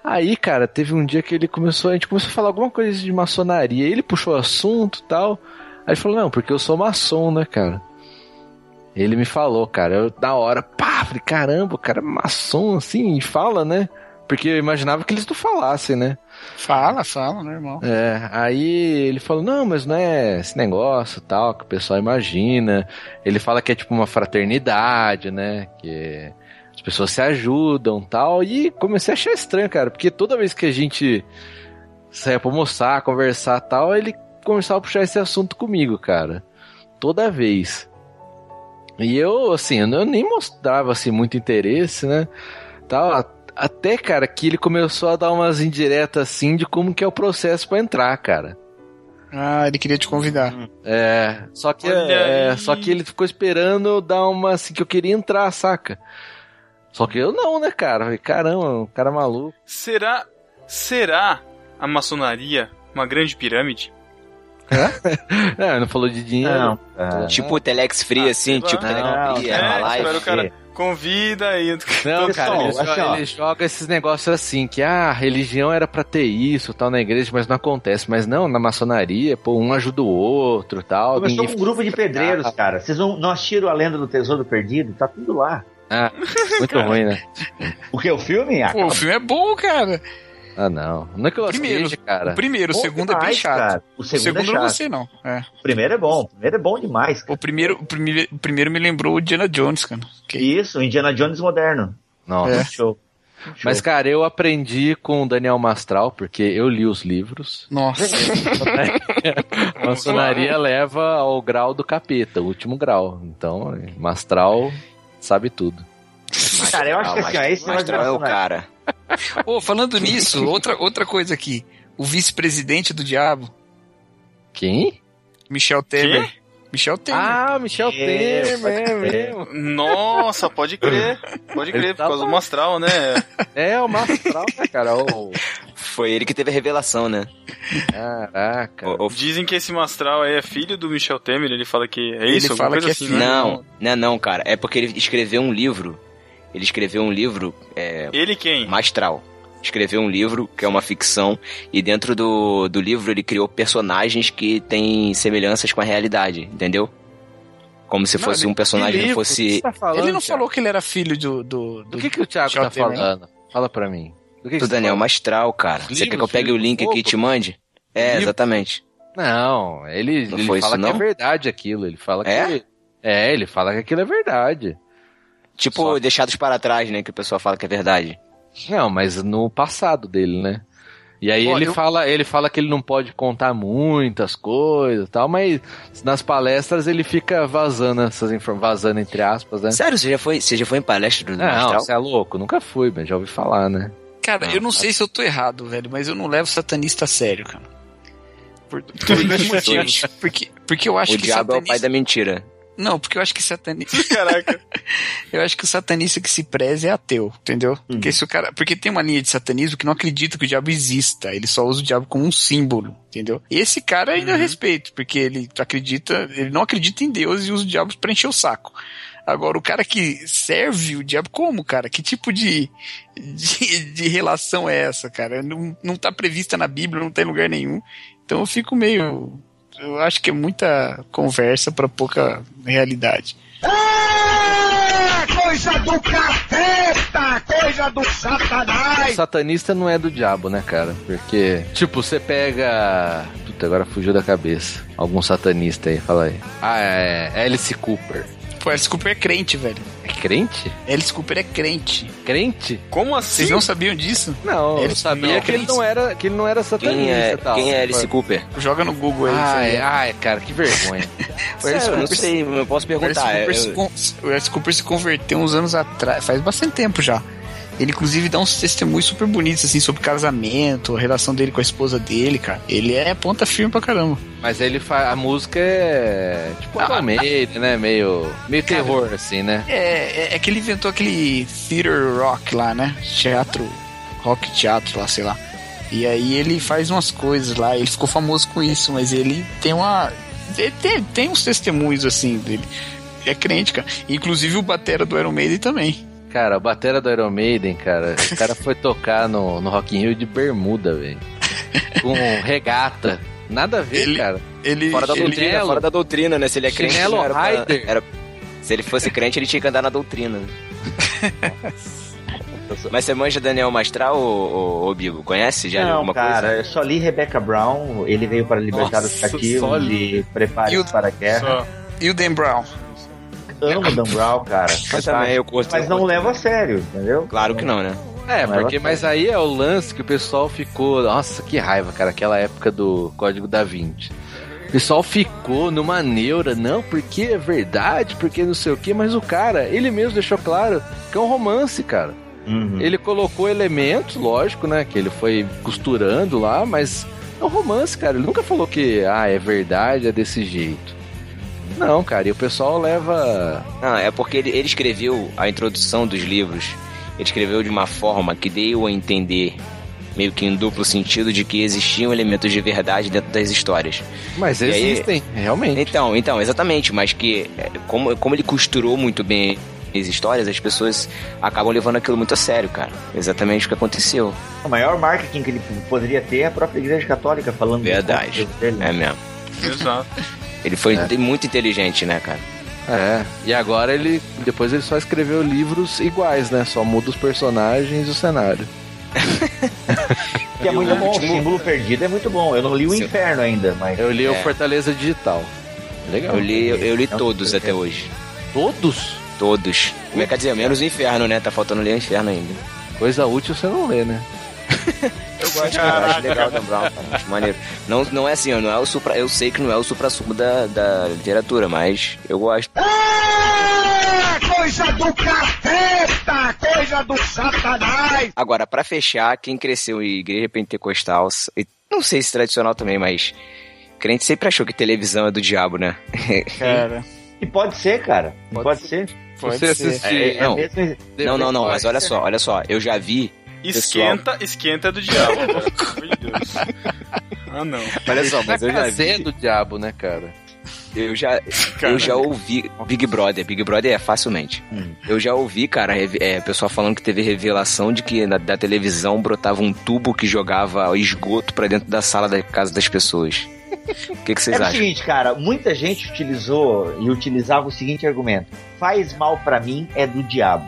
Aí, cara, teve um dia que ele começou, a gente começou a falar alguma coisa de maçonaria. Ele puxou o assunto tal. Aí ele falou, não, porque eu sou maçom, né, cara? Ele me falou, cara, eu na hora, pá, falei, caramba, o cara é maçom assim, e fala, né? Porque eu imaginava que eles não falassem, né? Fala, fala, normal. É, aí ele falou, não, mas não é esse negócio tal, que o pessoal imagina. Ele fala que é tipo uma fraternidade, né? Que as pessoas se ajudam tal. E comecei a achar estranho, cara, porque toda vez que a gente saia pra almoçar, conversar tal, ele começava a puxar esse assunto comigo, cara. Toda vez. E eu, assim, eu nem mostrava assim muito interesse, né? Tal, até, cara, que ele começou a dar umas indiretas assim de como que é o processo pra entrar, cara. Ah, ele queria te convidar. É, só que é, só que ele ficou esperando dar uma assim que eu queria entrar, saca? Só que eu não, né, cara? Falei, caramba, um cara maluco. Será. Será a maçonaria uma grande pirâmide? É, não falou de dinheiro. Não, cara. Tipo o Telex Free, assim, sei tipo. Telex Free, Não, era uma é, live. espero o cara convida e. Não, cara, ele, assim, joga, ele joga esses negócios assim, que ah, a religião era pra ter isso, tal, na igreja, mas não acontece. Mas não, na maçonaria, pô, um ajuda o outro, tal. Começou ninguém com um grupo de pedreiros, cara. Vocês não, não assistiram a lenda do tesouro perdido? Tá tudo lá. Ah, muito ruim, né? O que? O filme? Ah, Pô, o filme é bom, cara. Ah, não. Nicolas Primeiro, Cage, cara. o primeiro, o Bom segundo é bem demais, chato. cara. O segundo é eu não chato. gostei, não. É. O primeiro é bom. O primeiro é bom demais. O primeiro, o primeiro, o primeiro me lembrou o Indiana Jones, cara. Que- Isso, Indiana Jones moderno. Nossa. É. Show. Mas, cara, eu aprendi com o Daniel Mastral, porque eu li os livros. Nossa. Maçonaria leva ao grau do capeta, o último grau. Então, Mastral sabe tudo. Cara, eu acho que assim, ó, esse Mastral é o cara. Ô, falando nisso, outra, outra coisa aqui. O vice-presidente do diabo, Quem? Michel Temer. Michel Temer. Ah, Michel É, Temer, é mesmo. Nossa, pode crer. Pode crer, Ele por tá causa do. Mastral, né? É, o Mastral, né, cara? Foi ele que teve a revelação, né? caraca. O- o- Dizem que esse Mastral aí é filho do Michel Temer, ele fala que é Ele isso, fala alguma coisa que é assim, filho. né? Não, não, não, cara. É porque ele escreveu um livro. Ele escreveu um livro, é, Ele quem? Mastral. Escreveu um livro que é uma ficção e dentro do, do livro ele criou personagens que têm semelhanças com a realidade, entendeu? Como se Não, fosse ele- um personagem Que que livro? Que fosse você tá falando, Ele não Thiago? falou que ele era filho do. do, do Do que, que o Thiago Michel tá Temer, falando? Fala pra mim. Do que que do você Daniel fala? Mastral, cara. Os Você quer que eu livros, pegue o link aqui e te mande? É, Livro? exatamente. Não, ele, Não ele foi fala isso, que é não? verdade aquilo. Ele fala É? que. É, ele fala que aquilo é verdade. Tipo, Só- deixados para trás, né? Que o pessoal fala que é verdade. Não, mas no passado dele, né? E aí Ó, ele eu- fala, ele fala que ele não pode contar muitas coisas e tal, mas nas palestras ele fica vazando essas informações, vazando entre aspas, né? Sério, você já foi, você já foi em palestra do Não, você é louco, nunca fui, mas já ouvi falar, né? Cara, Não, eu não sei se eu tô errado, velho, mas eu não levo satanista a sério, cara. Por, por dois motivos. Porque, porque eu acho O que diabo é o pai satanista... da mentira. Não, porque eu acho que satanista. Caraca. Eu acho que o satanista que se preze é ateu, entendeu? Hum. Porque se o cara, porque tem uma linha de satanismo que não acredita que o diabo exista, ele só usa o diabo como um símbolo, entendeu? E esse cara ainda respeito, porque ele acredita, ele não acredita em Deus e usa o diabo pra encher o saco. Agora, o cara que serve o diabo, como, cara? Que tipo de, de, de relação é essa, cara? Não, não tá prevista na Bíblia, não tá em lugar nenhum. Então eu fico meio. Eu acho que é muita conversa pra pouca realidade. É coisa do capeta, coisa do O satanás. satanista não é do diabo, né, cara? Porque, tipo, você pega. Puta, agora fugiu da cabeça. Algum satanista aí, fala aí. Ah, é Alice Cooper. Pô, Alice Cooper é crente, velho. É crente? Alice Cooper é crente. Crente? Como assim? Vocês não sabiam disso? Não, eu Alice sabia Cooper é que ele não era, que ele não era satanista Quem é, e tal. quem é Alice Cooper? Joga no Google aí. Ai, ai, cara, que vergonha. O Alice Sério, eu não sei, eu posso o Alice perguntar. Cooper, eu- se o Alice Cooper se converteu uns anos atrás, faz bastante tempo já. Ele, inclusive, dá uns testemunhos super bonitos, assim, sobre casamento, a relação dele com a esposa dele, cara. Ele é ponta firme pra caramba. Mas ele faz. A música é. Tipo, Ah, Iron Maiden, né? Meio. Meio Cara, terror, assim, né? É, é, é que ele inventou aquele theater rock lá, né? Teatro, rock teatro lá, sei lá. E aí ele faz umas coisas lá, ele ficou famoso com isso, mas ele tem uma. ele Tem, tem uns testemunhos assim dele. É crente, cara. Inclusive o batera do Iron Maiden também. Cara, a batera do Iron Maiden, cara, o cara foi tocar no, no Rock in Rio de bermuda, velho. Com regata. Nada a ver, Ele- cara. Ele, Fora da ele- doutrina, Chinelo. fora da doutrina, né? Se ele é crente, Chinelo era pra- era- Se ele fosse crente, ele tinha que andar na doutrina. Mas você manja Daniel Mastral ou, ou, ou Bibo? Conhece já Não, alguma cara, coisa? eu só li Rebecca Brown, ele veio para libertar os Nossa, cativos só e E prepare o- para a guerra. Só. E o Dan Brown? Amo Dan Brown, cara. Mas também eu curto. Mas não leva a sério, entendeu? Claro que não, né? É, Não, porque, mas aí é o lance que o pessoal ficou. Nossa, que raiva, cara, aquela época do Código da Vinci. O pessoal ficou numa neura, não, porque é verdade, porque não sei o que, mas o cara, ele mesmo deixou claro que é um romance, cara. Uhum. Ele colocou elementos, lógico, né? Que ele foi costurando lá, mas é um romance, cara. Ele nunca falou que, ah, é verdade, é desse jeito. Não, cara, e o pessoal leva. Não, é porque ele, ele escreveu a introdução dos livros. Ele escreveu de uma forma que deu a entender, meio que em duplo sentido, de que existiam elementos de verdade dentro das histórias. Mas E aí- existem, realmente. Então, então, exatamente, mas que é, como, como ele costurou muito bem as histórias, as pessoas acabam levando aquilo muito a sério, cara. Exatamente o que aconteceu. O maior marketing que ele poderia ter é a própria Igreja Católica falando Verdade. dele. É mesmo. Exato. Ele foi É. muito inteligente, né, cara? É, e agora ele. Depois ele só escreveu livros iguais, né? Só muda os personagens e o cenário. Que é muito bom, o símbolo perdido é muito bom. Eu não li o Sim. Inferno ainda, mas. Eu li o É. Fortaleza Digital. Legal. Eu li, eu li todos até hoje. Todos? Todos. Mas, Quer dizer, menos o inferno, né? Tá faltando ler o inferno ainda. Coisa útil você não lê, né? Eu gosto, cara, eu acho legal Dan Brown, cara, acho maneiro. Não, não é assim, não é o supra, eu sei que não é o supra-sumo da, da literatura, mas eu gosto. É coisa do capeta, coisa do satanás. Agora, pra fechar, quem cresceu em igreja pentecostal, e não sei se tradicional também, mas crente sempre achou que televisão é do diabo, né? Cara, E pode ser, cara. Pode, ser. pode você ser. assistir. É, É não. mesmo- Não, não, não, mas olha só, olha só, eu já vi. Esquenta, esquenta é do diabo. Pelo amor de Deus. Ah, não. Olha só, mas eu já Prazer vi. do diabo, né, cara? Eu já, eu já ouvi Big Brother. Big Brother é facilmente. Hum. Eu já ouvi, cara, é, pessoal falando que teve revelação de que na, da televisão brotava um tubo que jogava esgoto pra dentro da sala da casa das pessoas. O que, que vocês É o acham? seguinte, cara, muita gente utilizou e utilizava o seguinte argumento: faz mal pra mim é do diabo.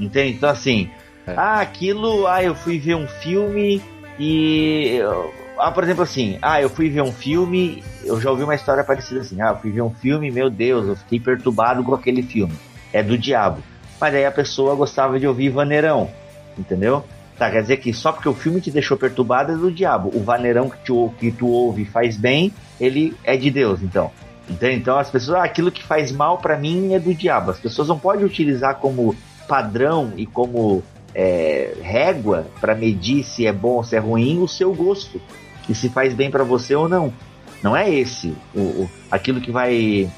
Entende? Então, assim, É. ah, aquilo, ah, eu fui ver um filme e. Ah, por exemplo, assim, ah, eu fui ver um filme, eu já ouvi uma história parecida assim, ah, eu fui ver um filme, meu Deus, eu fiquei perturbado com aquele filme. É do diabo. Mas aí a pessoa gostava de ouvir vaneirão, entendeu? Tá, quer dizer que só porque o filme te deixou perturbado é do diabo. O vaneirão que tu, que tu ouve faz bem, ele é de Deus, então. Entende? Então as pessoas, ah, aquilo que faz mal pra mim é do diabo. As pessoas não podem utilizar como padrão e como é, régua pra medir se é bom ou se é ruim o seu gosto. E se faz bem pra você ou não. Não é esse o, o- aquilo que vai.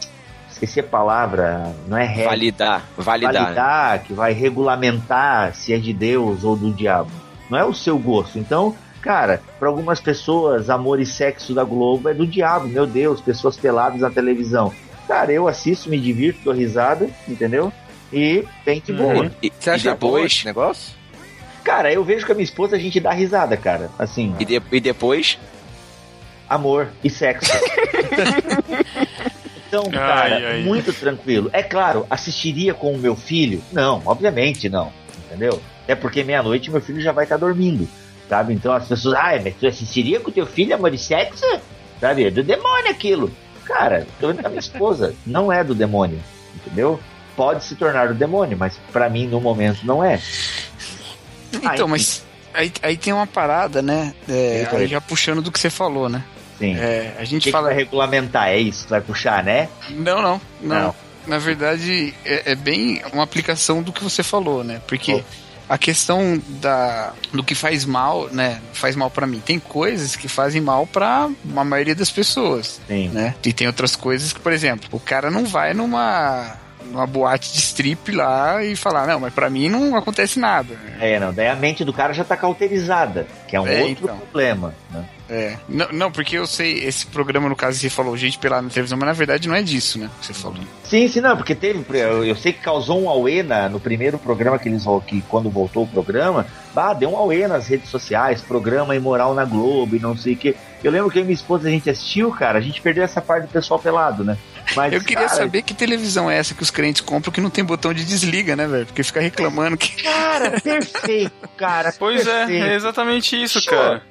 Esqueci a palavra, não é régua Validar, validar. né? validar, que vai regulamentar se é de Deus ou do diabo. Não é o seu gosto. Então, cara, para algumas pessoas, amor e sexo da Globo é do diabo. Meu Deus, pessoas peladas na televisão. Cara, eu assisto, me divirto, dou risada, entendeu? E bem de boa. E, Você e acha bom depois, esse negócio? Cara, eu vejo que a minha esposa a gente dá risada, cara. Assim, e, de- e depois, amor e sexo. então, Ai, cara, ai. muito tranquilo. É claro, assistiria com o meu filho? Não, obviamente não. Entendeu? É porque meia-noite meu filho já vai estar dormindo. Sabe? Então as pessoas, ah, mas tu assistiria com teu filho amor e sexo? Sabe? É do demônio aquilo. Cara, tô vendo com a minha esposa. Não é do demônio. Entendeu? Pode se tornar do demônio, mas pra mim no momento não é. Então, enfim. mas aí, aí tem uma parada, né? É, aí já puxando do que você falou, né? Sim. É, a O gente que, que fala. vai regulamentar? É isso que vai puxar, né? Não, não, não. Não. Na verdade, é, é bem uma aplicação do que você falou, né? Porque Oh. a questão da do que faz mal, né? Faz mal pra mim. Tem coisas que fazem mal pra a maioria das pessoas, Sim. né? E tem outras coisas que, por exemplo, o cara não vai numa numa boate de strip lá e falar, não, mas pra mim não acontece nada. É, não. Daí a mente do cara já tá cauterizada, que é um É, outro então. problema. Né? É. Não, não, porque eu sei, esse programa, no caso, você falou gente pelada na televisão, mas na verdade não é disso, né? Que você falou. Sim, sim, não, porque teve. Eu, eu sei que causou um auê na, no primeiro programa que eles que quando voltou o programa, bah, deu um auê nas redes sociais, programa imoral na Globo e não sei o que. Eu lembro que minha esposa a gente assistiu, cara, a gente perdeu essa parte do pessoal pelado, né? Mas, Eu queria cara, saber que televisão é essa que os crentes compram que não tem botão de desliga, né, velho? Porque fica reclamando que. Cara, perfeito, cara. Pois é, perfeito. é exatamente isso, Show. cara.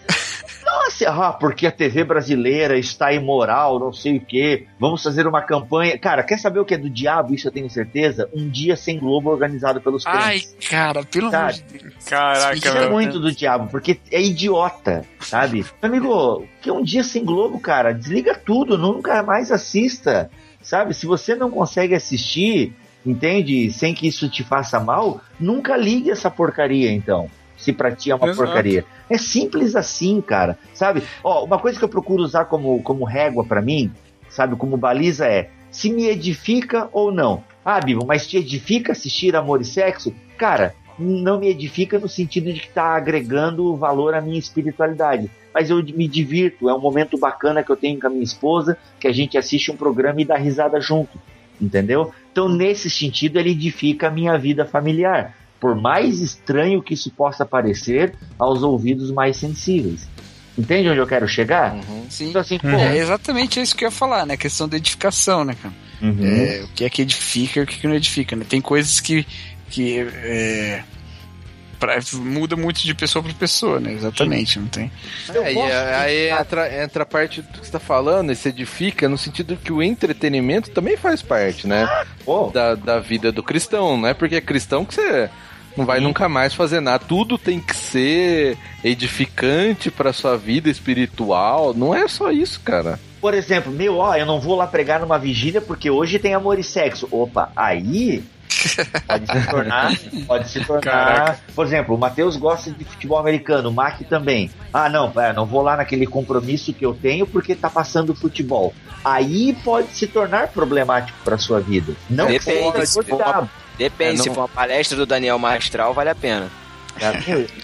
Nossa, ah, porque a TV brasileira está imoral, não sei o que. Vamos fazer uma campanha. Cara, quer saber o que é do diabo? Isso eu tenho certeza. Um dia sem Globo organizado pelos Ai, crentes. cara, pelo amor de Deus. Caraca, Isso é muito do diabo, porque é idiota, sabe? Meu amigo, que um dia sem Globo, cara, desliga tudo, nunca mais assista, sabe? Se você não consegue assistir, entende? Sem que isso te faça mal, nunca ligue essa porcaria, então. Se pra ti é uma Exato. porcaria. É simples assim, cara, sabe? Ó, uma coisa que eu procuro usar como, como régua pra mim, sabe, como baliza é se me edifica ou não. Ah, Bibo, mas te edifica assistir Amor e Sexo? Cara, não me edifica no sentido de que está agregando valor à minha espiritualidade. Mas eu me divirto, é um momento bacana que eu tenho com a minha esposa, que a gente assiste um programa e dá risada junto, entendeu? Então, nesse sentido, ele edifica a minha vida familiar. Por mais estranho que isso possa parecer aos ouvidos mais sensíveis. Entende onde eu quero chegar? Sim. Então, assim, pô. É exatamente isso que eu ia falar, né? A questão da edificação, né, cara? Uhum. É, o que é que edifica e o que, que não edifica, né? Tem coisas que. que é, pra- muda muito de pessoa pra pessoa, né? Exatamente, não tem. É, e aí entra, entra a parte do que você tá falando e se edifica no sentido que o entretenimento também faz parte, né? Da, da vida do cristão. Não é porque é cristão que você não vai nunca mais fazer nada. Tudo tem que ser edificante pra sua vida espiritual. Não é só isso, cara. Por exemplo, meu, ó, eu não vou lá pregar numa vigília porque hoje tem amor e sexo. Opa, aí pode se tornar, pode se tornar. Caraca. Por exemplo, o Matheus gosta de futebol americano, o Mac também. Ah, não, é, não vou lá naquele compromisso que eu tenho porque tá passando futebol. Aí pode se tornar problemático pra sua vida. Não que Depende, seja se for diabo. uma, depende, É, não- se for uma palestra do Daniel Mastral, vale a pena.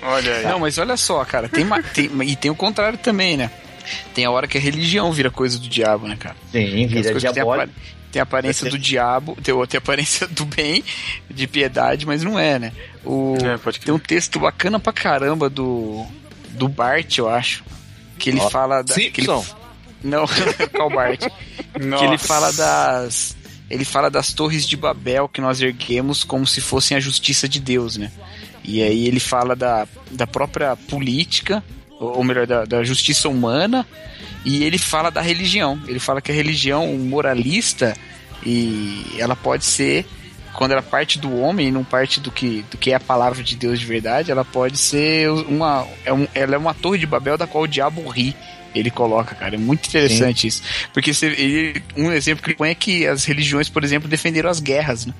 Olha aí. Não, mas olha só, cara, tem, ma- tem- e tem o contrário também, né? Tem a hora que a religião vira coisa do diabo, né, cara? Sim, vira diabólico. Tem a aparência do diabo, tem, tem a aparência do bem, de piedade, mas não é, né? O, tem um texto bacana pra caramba do, do Bart, eu acho. Que ele Ó, fala da. Que ele, não, qual Bart? que ele fala das. Ele fala das torres de Babel que nós erguemos como se fossem a justiça de Deus, né? E aí ele fala da, da própria política, ou melhor, da, da justiça humana, e ele fala da religião. Ele fala que a religião moralista e ela pode ser quando ela parte do homem e não parte do que, do que é a palavra de Deus de verdade, ela pode ser uma é um, ela é uma torre de Babel da qual o diabo ri. Ele coloca, cara, é muito interessante isso. Porque você- ele- um exemplo que ele põe é que as religiões, por exemplo, defenderam as guerras, né?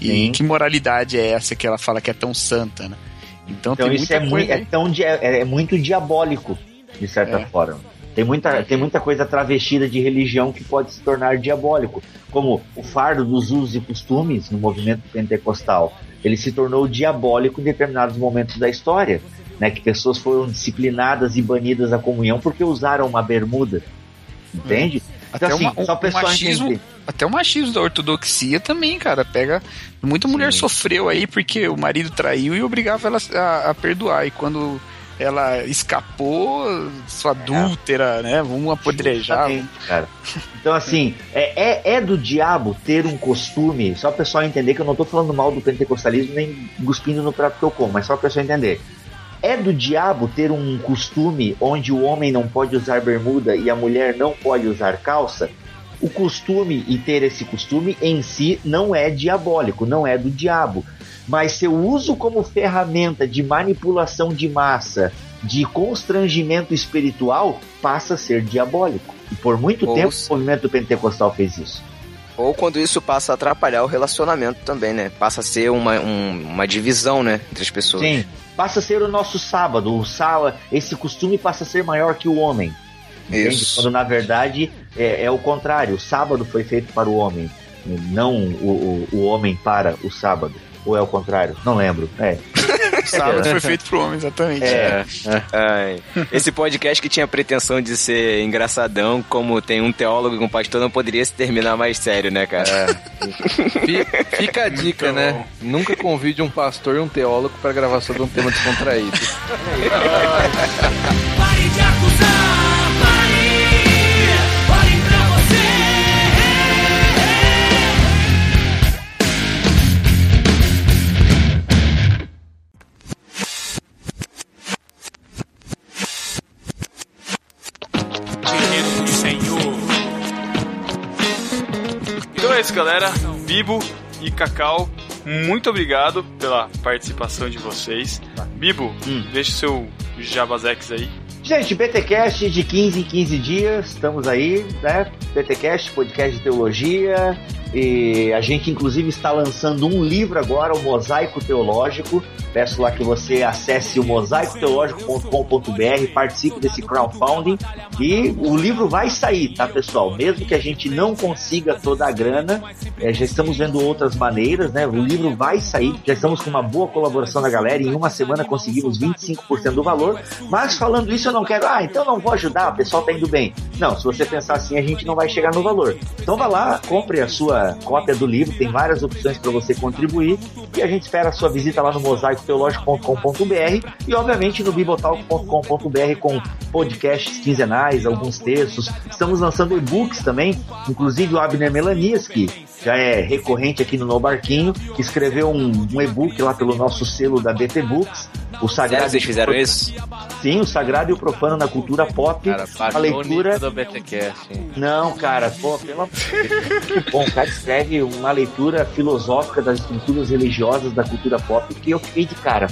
E Sim. que moralidade é essa que ela fala que é tão santa, né? Então, Então tem isso muita é, coisa muito, é, tão é, é muito diabólico, de certa É. forma. Tem muita, tem muita coisa travestida de religião que pode se tornar diabólico. Como o fardo dos usos e costumes no movimento pentecostal. Ele se tornou diabólico em determinados momentos da história. Né, que pessoas foram disciplinadas e banidas da comunhão porque usaram uma bermuda. Entende? Até, Então, assim, uma- só o pessoal machismo, entender. até o machismo da ortodoxia também, cara. Pega. Muita mulher sofreu aí porque o marido traiu e obrigava ela a, a perdoar. E quando ela escapou, sua adúltera, né? Vamos apodrejar. Cara. Então, assim, é, é, é do diabo ter um costume, só o pessoal entender que eu não tô falando mal do pentecostalismo nem cuspindo no prato que eu como, mas só o pessoal entender. É do diabo ter um costume onde o homem não pode usar bermuda e a mulher não pode usar calça? O costume e ter esse costume em si não é diabólico, não é do diabo. Mas seu uso como ferramenta de manipulação de massa, de constrangimento espiritual, passa a ser diabólico. E por muito Ou tempo se- o movimento pentecostal fez isso. Ou quando isso passa a atrapalhar o relacionamento também, né? Passa a ser uma, um- uma divisão, né? Entre as pessoas. Sim, passa a ser o nosso sábado. O sábado, esse costume passa a ser maior que o homem. Entende? Isso. Quando na verdade é, é o contrário. O sábado foi feito para o homem, não o, o, o homem para o sábado. Ou é o contrário? Não lembro. É. O sábado foi feito pro homem, exatamente. É. Ai, esse podcast que tinha pretensão de ser engraçadão, como tem um teólogo e um pastor, não poderia se terminar mais sério, né, cara? Fi- Fica a dica, né? Nunca convide um pastor e um teólogo para gravar sobre um tema descontraído. galera. Bibo e Cacau, muito obrigado pela participação de vocês. Bibo, deixa o seu Jabazex aí. Gente, BTcast de 15 em 15 dias, estamos aí, né? BTcast, podcast de teologia. E a gente, inclusive, está lançando um livro agora, o Mosaico Teológico. Peço lá que você acesse o mosaicoteológico.com.br, participe desse crowdfunding. E o livro vai sair, tá, pessoal? Mesmo que a gente não consiga toda a grana, eh, já estamos vendo outras maneiras, né? O livro vai sair, já estamos com uma boa colaboração da galera. Em uma semana conseguimos 25% do valor. Mas falando isso, eu não quero, ah, então não vou ajudar, o pessoal tá indo bem. Não, se você pensar assim, a gente não vai chegar no valor. Então vá lá, compre a sua cópia do livro, tem várias opções para você contribuir. E a gente espera a sua visita lá no mosaicoteológico.com.br e, obviamente, no bibotalk.com.br com podcasts quinzenais, alguns textos. Estamos lançando e-books também, inclusive o Abner Melanias, que já é recorrente aqui no No Barquinho, escreveu um, um e-book lá pelo nosso selo da BT Books. O Sagrado vocês fizeram isso? Sim, o Sagrado e o Profano na Cultura Pop. Cara, a leitura. do BTcast? Não, cara, pô, pelo bom, o cara escreve uma leitura filosófica das estruturas religiosas da cultura pop que eu fiquei de cara.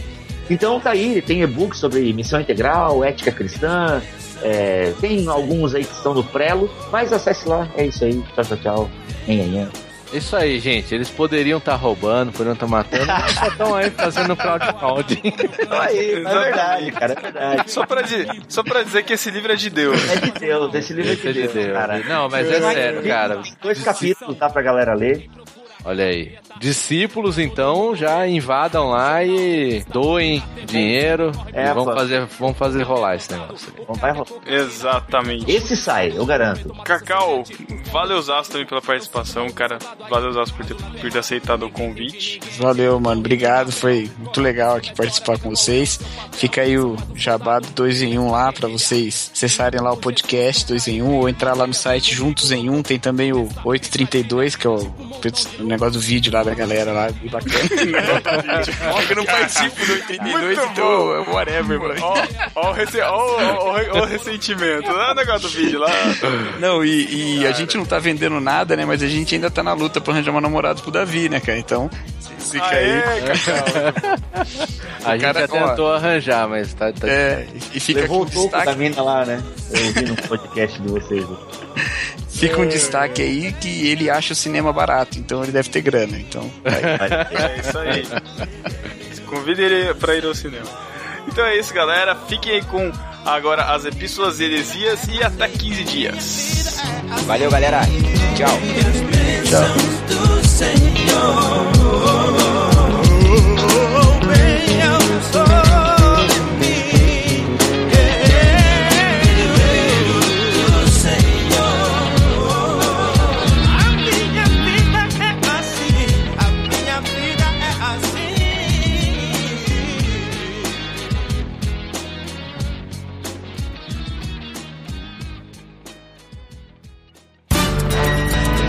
Então tá aí, tem e-book sobre missão integral, ética cristã, é, tem alguns aí que estão no prelo, mas acesse lá, é isso aí, tchau, tchau, tchau. Em. Isso aí, gente. Eles poderiam estar roubando, poderiam estar matando, mas só estão aí fazendo crowdfunding. Aí, é verdade, cara, é verdade. Só pra, di- só pra dizer que esse livro é de Deus. É de Deus, esse livro é Esse é de de Deus, Deus. cara. Não, mas é sério, cara. Dois capítulos, tá, pra galera ler. Olha aí. Discípulos, então, já invadam lá e doem dinheiro. É, e vão pô. fazer, vão fazer rolar esse negócio. Vai rolar. Exatamente. Esse sai, eu garanto. Cacau, valeuzaço também pela participação, cara. Valeuzaço por ter, por ter aceitado o convite. Valeu, mano. Obrigado. Foi muito legal aqui participar com vocês. Fica aí o jabá do 2 em 1 um lá pra vocês acessarem lá o podcast 2 em 1 um, ou entrar lá no site Juntos em 1. Um. Tem também o 832, que é o negócio do vídeo lá da galera lá. bem Bacana. eu não participo do 82, Muito então whatever, mano. Ó, ó, o resse- ó, ó, ó, ó o ressentimento. É o negócio do vídeo lá. Não, e, e a gente não tá vendendo nada, né? Mas a gente ainda tá na luta pra arranjar uma namorada pro Davi, né, cara? Então, fica Aê, aí. A gente cara, já ó, tentou arranjar, mas tá. tá- É, e fica aqui Levou um o toco da mina lá, né? Eu ouvi no podcast de vocês. Fica um destaque aí que ele acha o cinema barato, então ele deve ter grana. Então, É isso aí. Convide ele pra ir ao cinema. Então é isso, galera. Fiquem aí com agora as epístolas e heresias e até 15 dias. Valeu, galera. Tchau.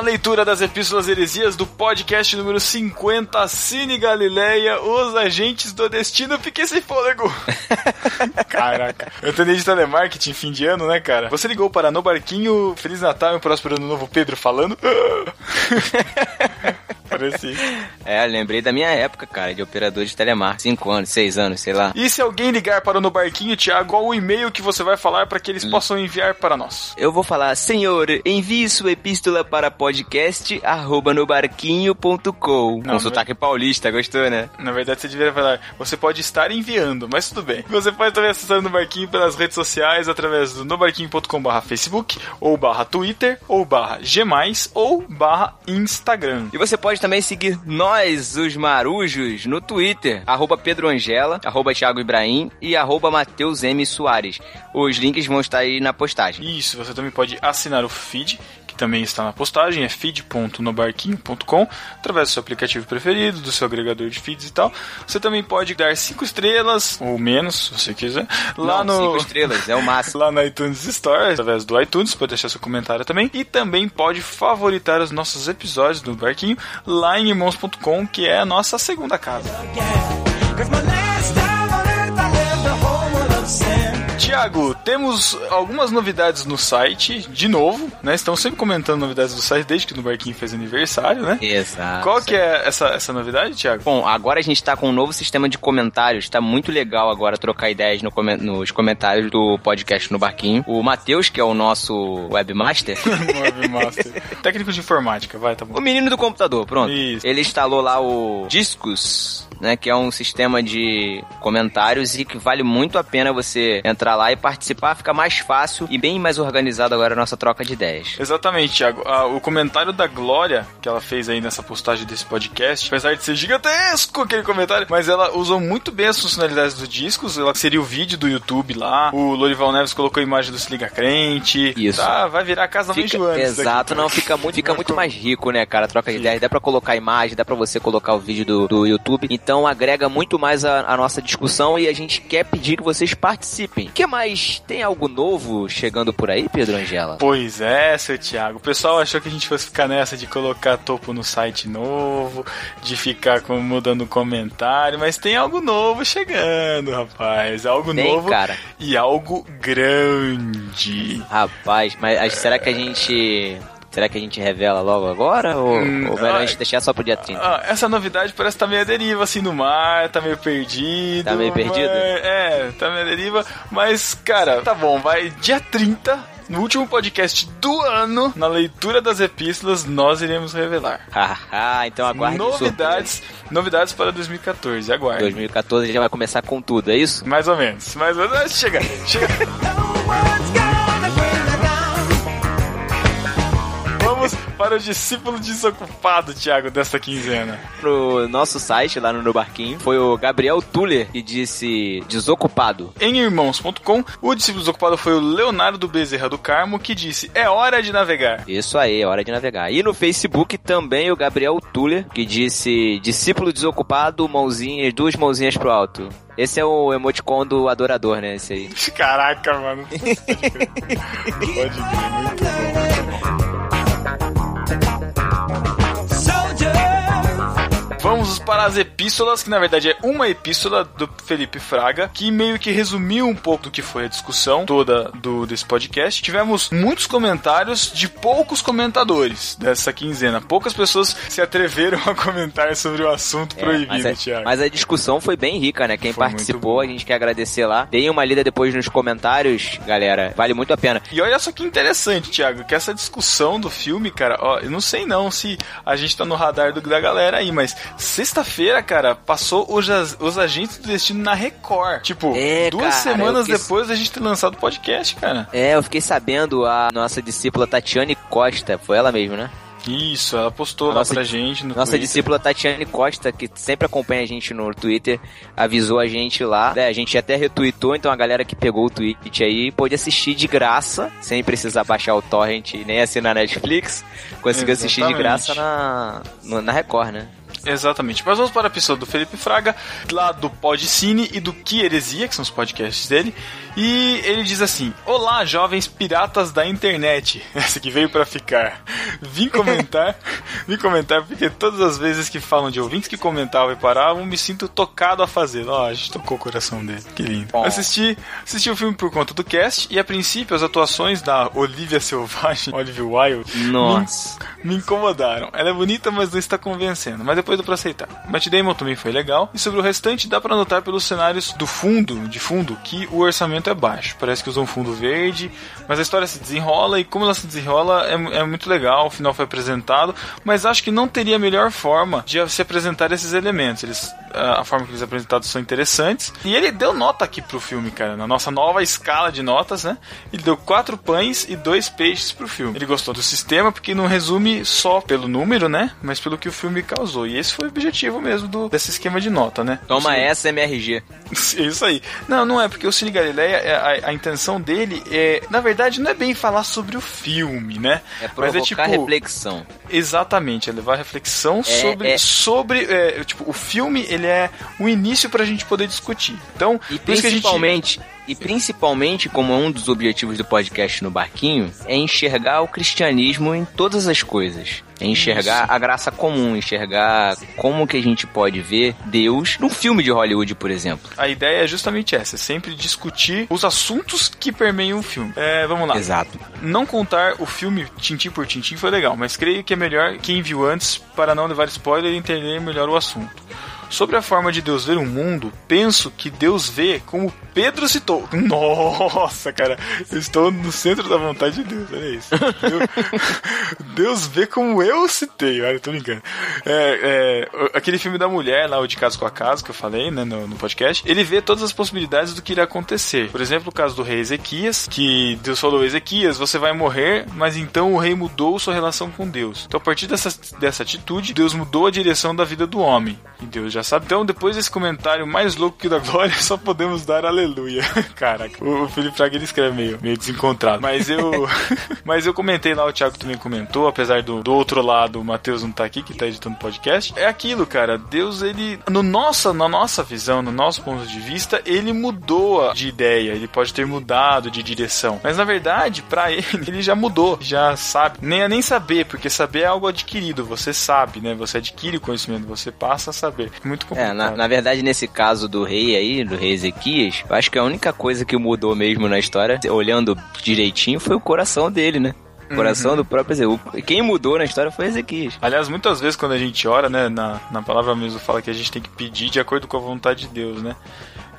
na leitura das epístolas heresias do podcast número 50, Cine Galileia, Os Agentes do Destino. Fiquei sem fôlego. Caraca. Eu tenho de telemarketing fim de ano, né, cara? Você ligou para No Barquinho, Feliz Natal e um próspero ano novo, Pedro falando. Parecia. É, lembrei da minha época, cara, de operador de telemarketing. Cinco anos, seis anos, sei lá. E se alguém ligar para o No Barquinho, Thiago, qual o e-mail que você vai falar para que eles possam enviar para nós? Eu vou falar, senhor, envie sua epístola para podcast arroba nobarquinho.com. Com sotaque paulista, gostou, né? Na verdade, você deveria falar, você pode estar enviando, mas tudo bem. Você pode também acessar o No Barquinho pelas redes sociais, através do nobarquinho.com barra Facebook, ou barra Twitter, ou barra G+, ou barra Instagram. E você pode também seguir nós, os marujos, no Twitter, arroba Pedro Angela, arroba Thiago Ibrahim e arroba Matheus M. Soares. Os links vão estar aí na postagem. Isso, você também pode assinar o feed, também está na postagem, é feed.nobarquinho.com, através do seu aplicativo preferido, do seu agregador de feeds e tal. Você também pode dar cinco estrelas, ou menos, se você quiser, lá Não, no... cinco estrelas, é o máximo. lá na iTunes Store, através do iTunes, pode deixar seu comentário também. E também pode favoritar os nossos episódios do Barquinho lá em irmãos.com, que é a nossa segunda casa. Tiago, temos algumas novidades no site, de novo, né? Estamos sempre comentando novidades do site desde que no Barquinho fez aniversário, né? Exato. Qual que é essa, essa novidade, Tiago? Bom, agora a gente tá com um novo sistema de comentários. Tá muito legal agora trocar ideias no nos comentários do podcast no Barquinho. O Matheus, que é o nosso webmaster, Webmaster. Técnico de informática, vai, tá bom. o menino do computador, pronto. Isso. Ele instalou lá o Discus, né? Que é um sistema de comentários e que vale muito a pena você entrar lá e participar, fica mais fácil e bem mais organizado agora a nossa troca de ideias. Exatamente, Thiago. Ah, o comentário da Glória, que ela fez aí nessa postagem desse podcast, apesar de ser gigantesco aquele comentário, mas ela usou muito bem as funcionalidades dos discos. Ela seria o vídeo do YouTube lá. O Lorival Neves colocou a imagem do Se Liga Crente. Isso. Tá, vai virar a casa mãe Fica- isso exato, aqui. não, fica muito, fica muito mais rico, né, cara? Troca de ideias, dá pra colocar imagem, dá pra você colocar o vídeo do, do YouTube. Então agrega muito mais a, a nossa discussão e a gente quer pedir que vocês participem. O que mais? Tem algo novo chegando por aí, Pedro Angela? Pois é, seu Thiago. O pessoal achou que a gente fosse ficar nessa de colocar topo no site novo, de ficar com- mudando comentário, mas tem algo novo chegando, rapaz. Algo Tem, novo cara. e algo grande. Rapaz, mas será que a gente. Será que a gente revela logo agora? Ou, Hum, ou melhor a ai. gente deixar só pro dia 30? Ah, essa novidade parece estar meio à deriva assim no mar, tá meio perdido. Tá meio perdido? mas- é, tá meio à deriva. Mas, cara, tá bom, vai dia 30. No último podcast do ano, na leitura das epístolas, nós iremos revelar. Haha, então aguarde novidades, novidades para 2014, aguarde. 2014 já vai começar com tudo, é isso? Mais ou menos, mais ou menos. Chega, chega. Para o discípulo desocupado, Thiago, desta quinzena. No nosso site, lá no, no Barquinho, foi o Gabriel Tuller que disse desocupado. Em irmãos.com, o discípulo desocupado foi o Leonardo Bezerra do Carmo, que disse: É hora de navegar. Isso aí, é hora de navegar. E no Facebook também o Gabriel Tuller, que disse discípulo desocupado, mãozinhas, duas mãozinhas pro alto. Esse é o emoticon do adorador, né? Esse aí. Caraca, mano. Pode crer, muito bom. Vamos para as epístolas, que na verdade é uma epístola do Felipe Fraga, que meio que resumiu um pouco do que foi a discussão toda do, desse podcast. Tivemos muitos comentários de poucos comentadores dessa quinzena. Poucas pessoas se atreveram a comentar sobre o assunto É, proibido, mas, a, Thiago. mas a discussão foi bem rica, né? Quem Foi participou, a gente quer agradecer lá. Deem uma lida depois nos comentários, galera. Vale muito a pena. E olha só que interessante, Thiago, que essa discussão do filme, cara, ó, eu não sei não se a gente tá no radar do, da galera aí, mas sexta-feira, cara, passou os, os agentes do destino na Record. Tipo, É, duas cara, semanas quis- depois da gente ter lançado o podcast, cara. É, eu fiquei sabendo, a nossa discípula Tatiane Costa, foi ela mesmo, né? Isso, ela postou A lá nossa- pra gente no Nossa Twitter. discípula Tatiane Costa, que sempre acompanha a gente no Twitter, avisou a gente lá. É, a gente até retweetou, então a galera que pegou o tweet aí pôde assistir de graça, sem precisar baixar o torrent e nem assinar Netflix. Conseguiu assistir de Exatamente. graça na, na Record, né? Exatamente. Mas vamos para a pessoa do Felipe Fraga, lá do Podcine e do Que Heresia, que são os podcasts dele. E ele diz assim: Olá, jovens piratas da internet. Essa que veio para ficar. Vim comentar, vim comentar porque todas as vezes que falam de ouvintes que comentavam e paravam, me sinto tocado a fazer. Ó, a gente tocou o coração dele. Que lindo. Assisti, assisti o filme por conta do cast e a princípio as atuações da Olivia Selvagem, Olivia Wilde, Nossa. me incomodaram. Ela é bonita, mas não está convencendo. Mas depois dá pra aceitar. Matt Damon também foi legal. E sobre o restante, dá pra notar pelos cenários do fundo, de fundo, que o orçamento é baixo. Parece que usam um fundo verde, mas a história se desenrola e como ela se desenrola é, é muito legal. O final foi apresentado, mas acho que não teria melhor forma de se apresentar esses elementos. Eles, a a forma que eles apresentados são interessantes. E ele deu nota aqui pro filme, cara, na nossa nova escala de notas, né? Ele deu quatro pães e dois peixes pro filme. Ele gostou do sistema porque não resume só pelo número, né? Mas pelo que o filme causou. E esse foi o objetivo mesmo do, desse esquema de nota, né? Toma Cine- essa, MRG. Isso aí. Não, não é, porque o Cine Galileia, é, a, a intenção dele é, na verdade, não é bem falar sobre o filme, né? É Mas provocar é tipo. reflexão. Exatamente, é levar reflexão sobre, é- sobre é, tipo, o filme, ele é o início pra gente poder discutir. Então, E a gente- principalmente, e principalmente, como um dos objetivos do podcast no Barquinho, é enxergar o cristianismo em todas as coisas. É enxergar a graça comum, enxergar como que a gente pode ver Deus num filme de Hollywood, por exemplo. A ideia é justamente essa, sempre discutir os assuntos que permeiam o filme. É, vamos lá. Exato. Não contar o filme tintim por tintim foi legal, mas creio que é melhor quem viu antes para não levar spoiler e entender melhor o assunto. Sobre a forma de Deus ver o mundo, penso que Deus vê como Pedro citou. Nossa, cara, eu estou no centro da vontade de Deus, olha isso. Deus, Deus vê como eu citei, olha, tô brincando. É, é, aquele filme da mulher lá, o De Caso com a Casa, que eu falei né, no, no podcast, ele vê todas as possibilidades do que irá acontecer. Por exemplo, o caso do rei Ezequias, que Deus falou: Ezequias, você vai morrer, mas então o rei mudou sua relação com Deus. Então, a partir dessa, dessa atitude, Deus mudou a direção da vida do homem. E Deus já sabe. Então, depois desse comentário mais louco que o da glória, só podemos dar aleluia. Caraca, o, Felipe Fraga ele escreve meio, meio desencontrado. Mas eu. mas eu comentei lá, o Thiago também comentou, apesar do, do outro lado, o Matheus não tá aqui, que tá editando podcast. É aquilo, cara. Deus, ele. No nossa, na nossa visão, no nosso ponto de vista, ele mudou de ideia. Ele pode ter mudado de direção. Mas na verdade, para ele, ele já mudou. Já sabe. Nem é nem saber, porque saber é algo adquirido. Você sabe, né? Você adquire o conhecimento, você passa a saber. Muito É, complicado. na, na verdade, nesse caso do rei aí, do rei Ezequias, eu acho que a única coisa que mudou mesmo na história, olhando direitinho, foi o coração dele, né? Coração Uhum. do próprio Ezequias. Quem mudou na história foi Ezequias. Aliás, muitas vezes quando a gente ora, né, na, na palavra mesmo fala que a gente tem que pedir de acordo com a vontade de Deus, né?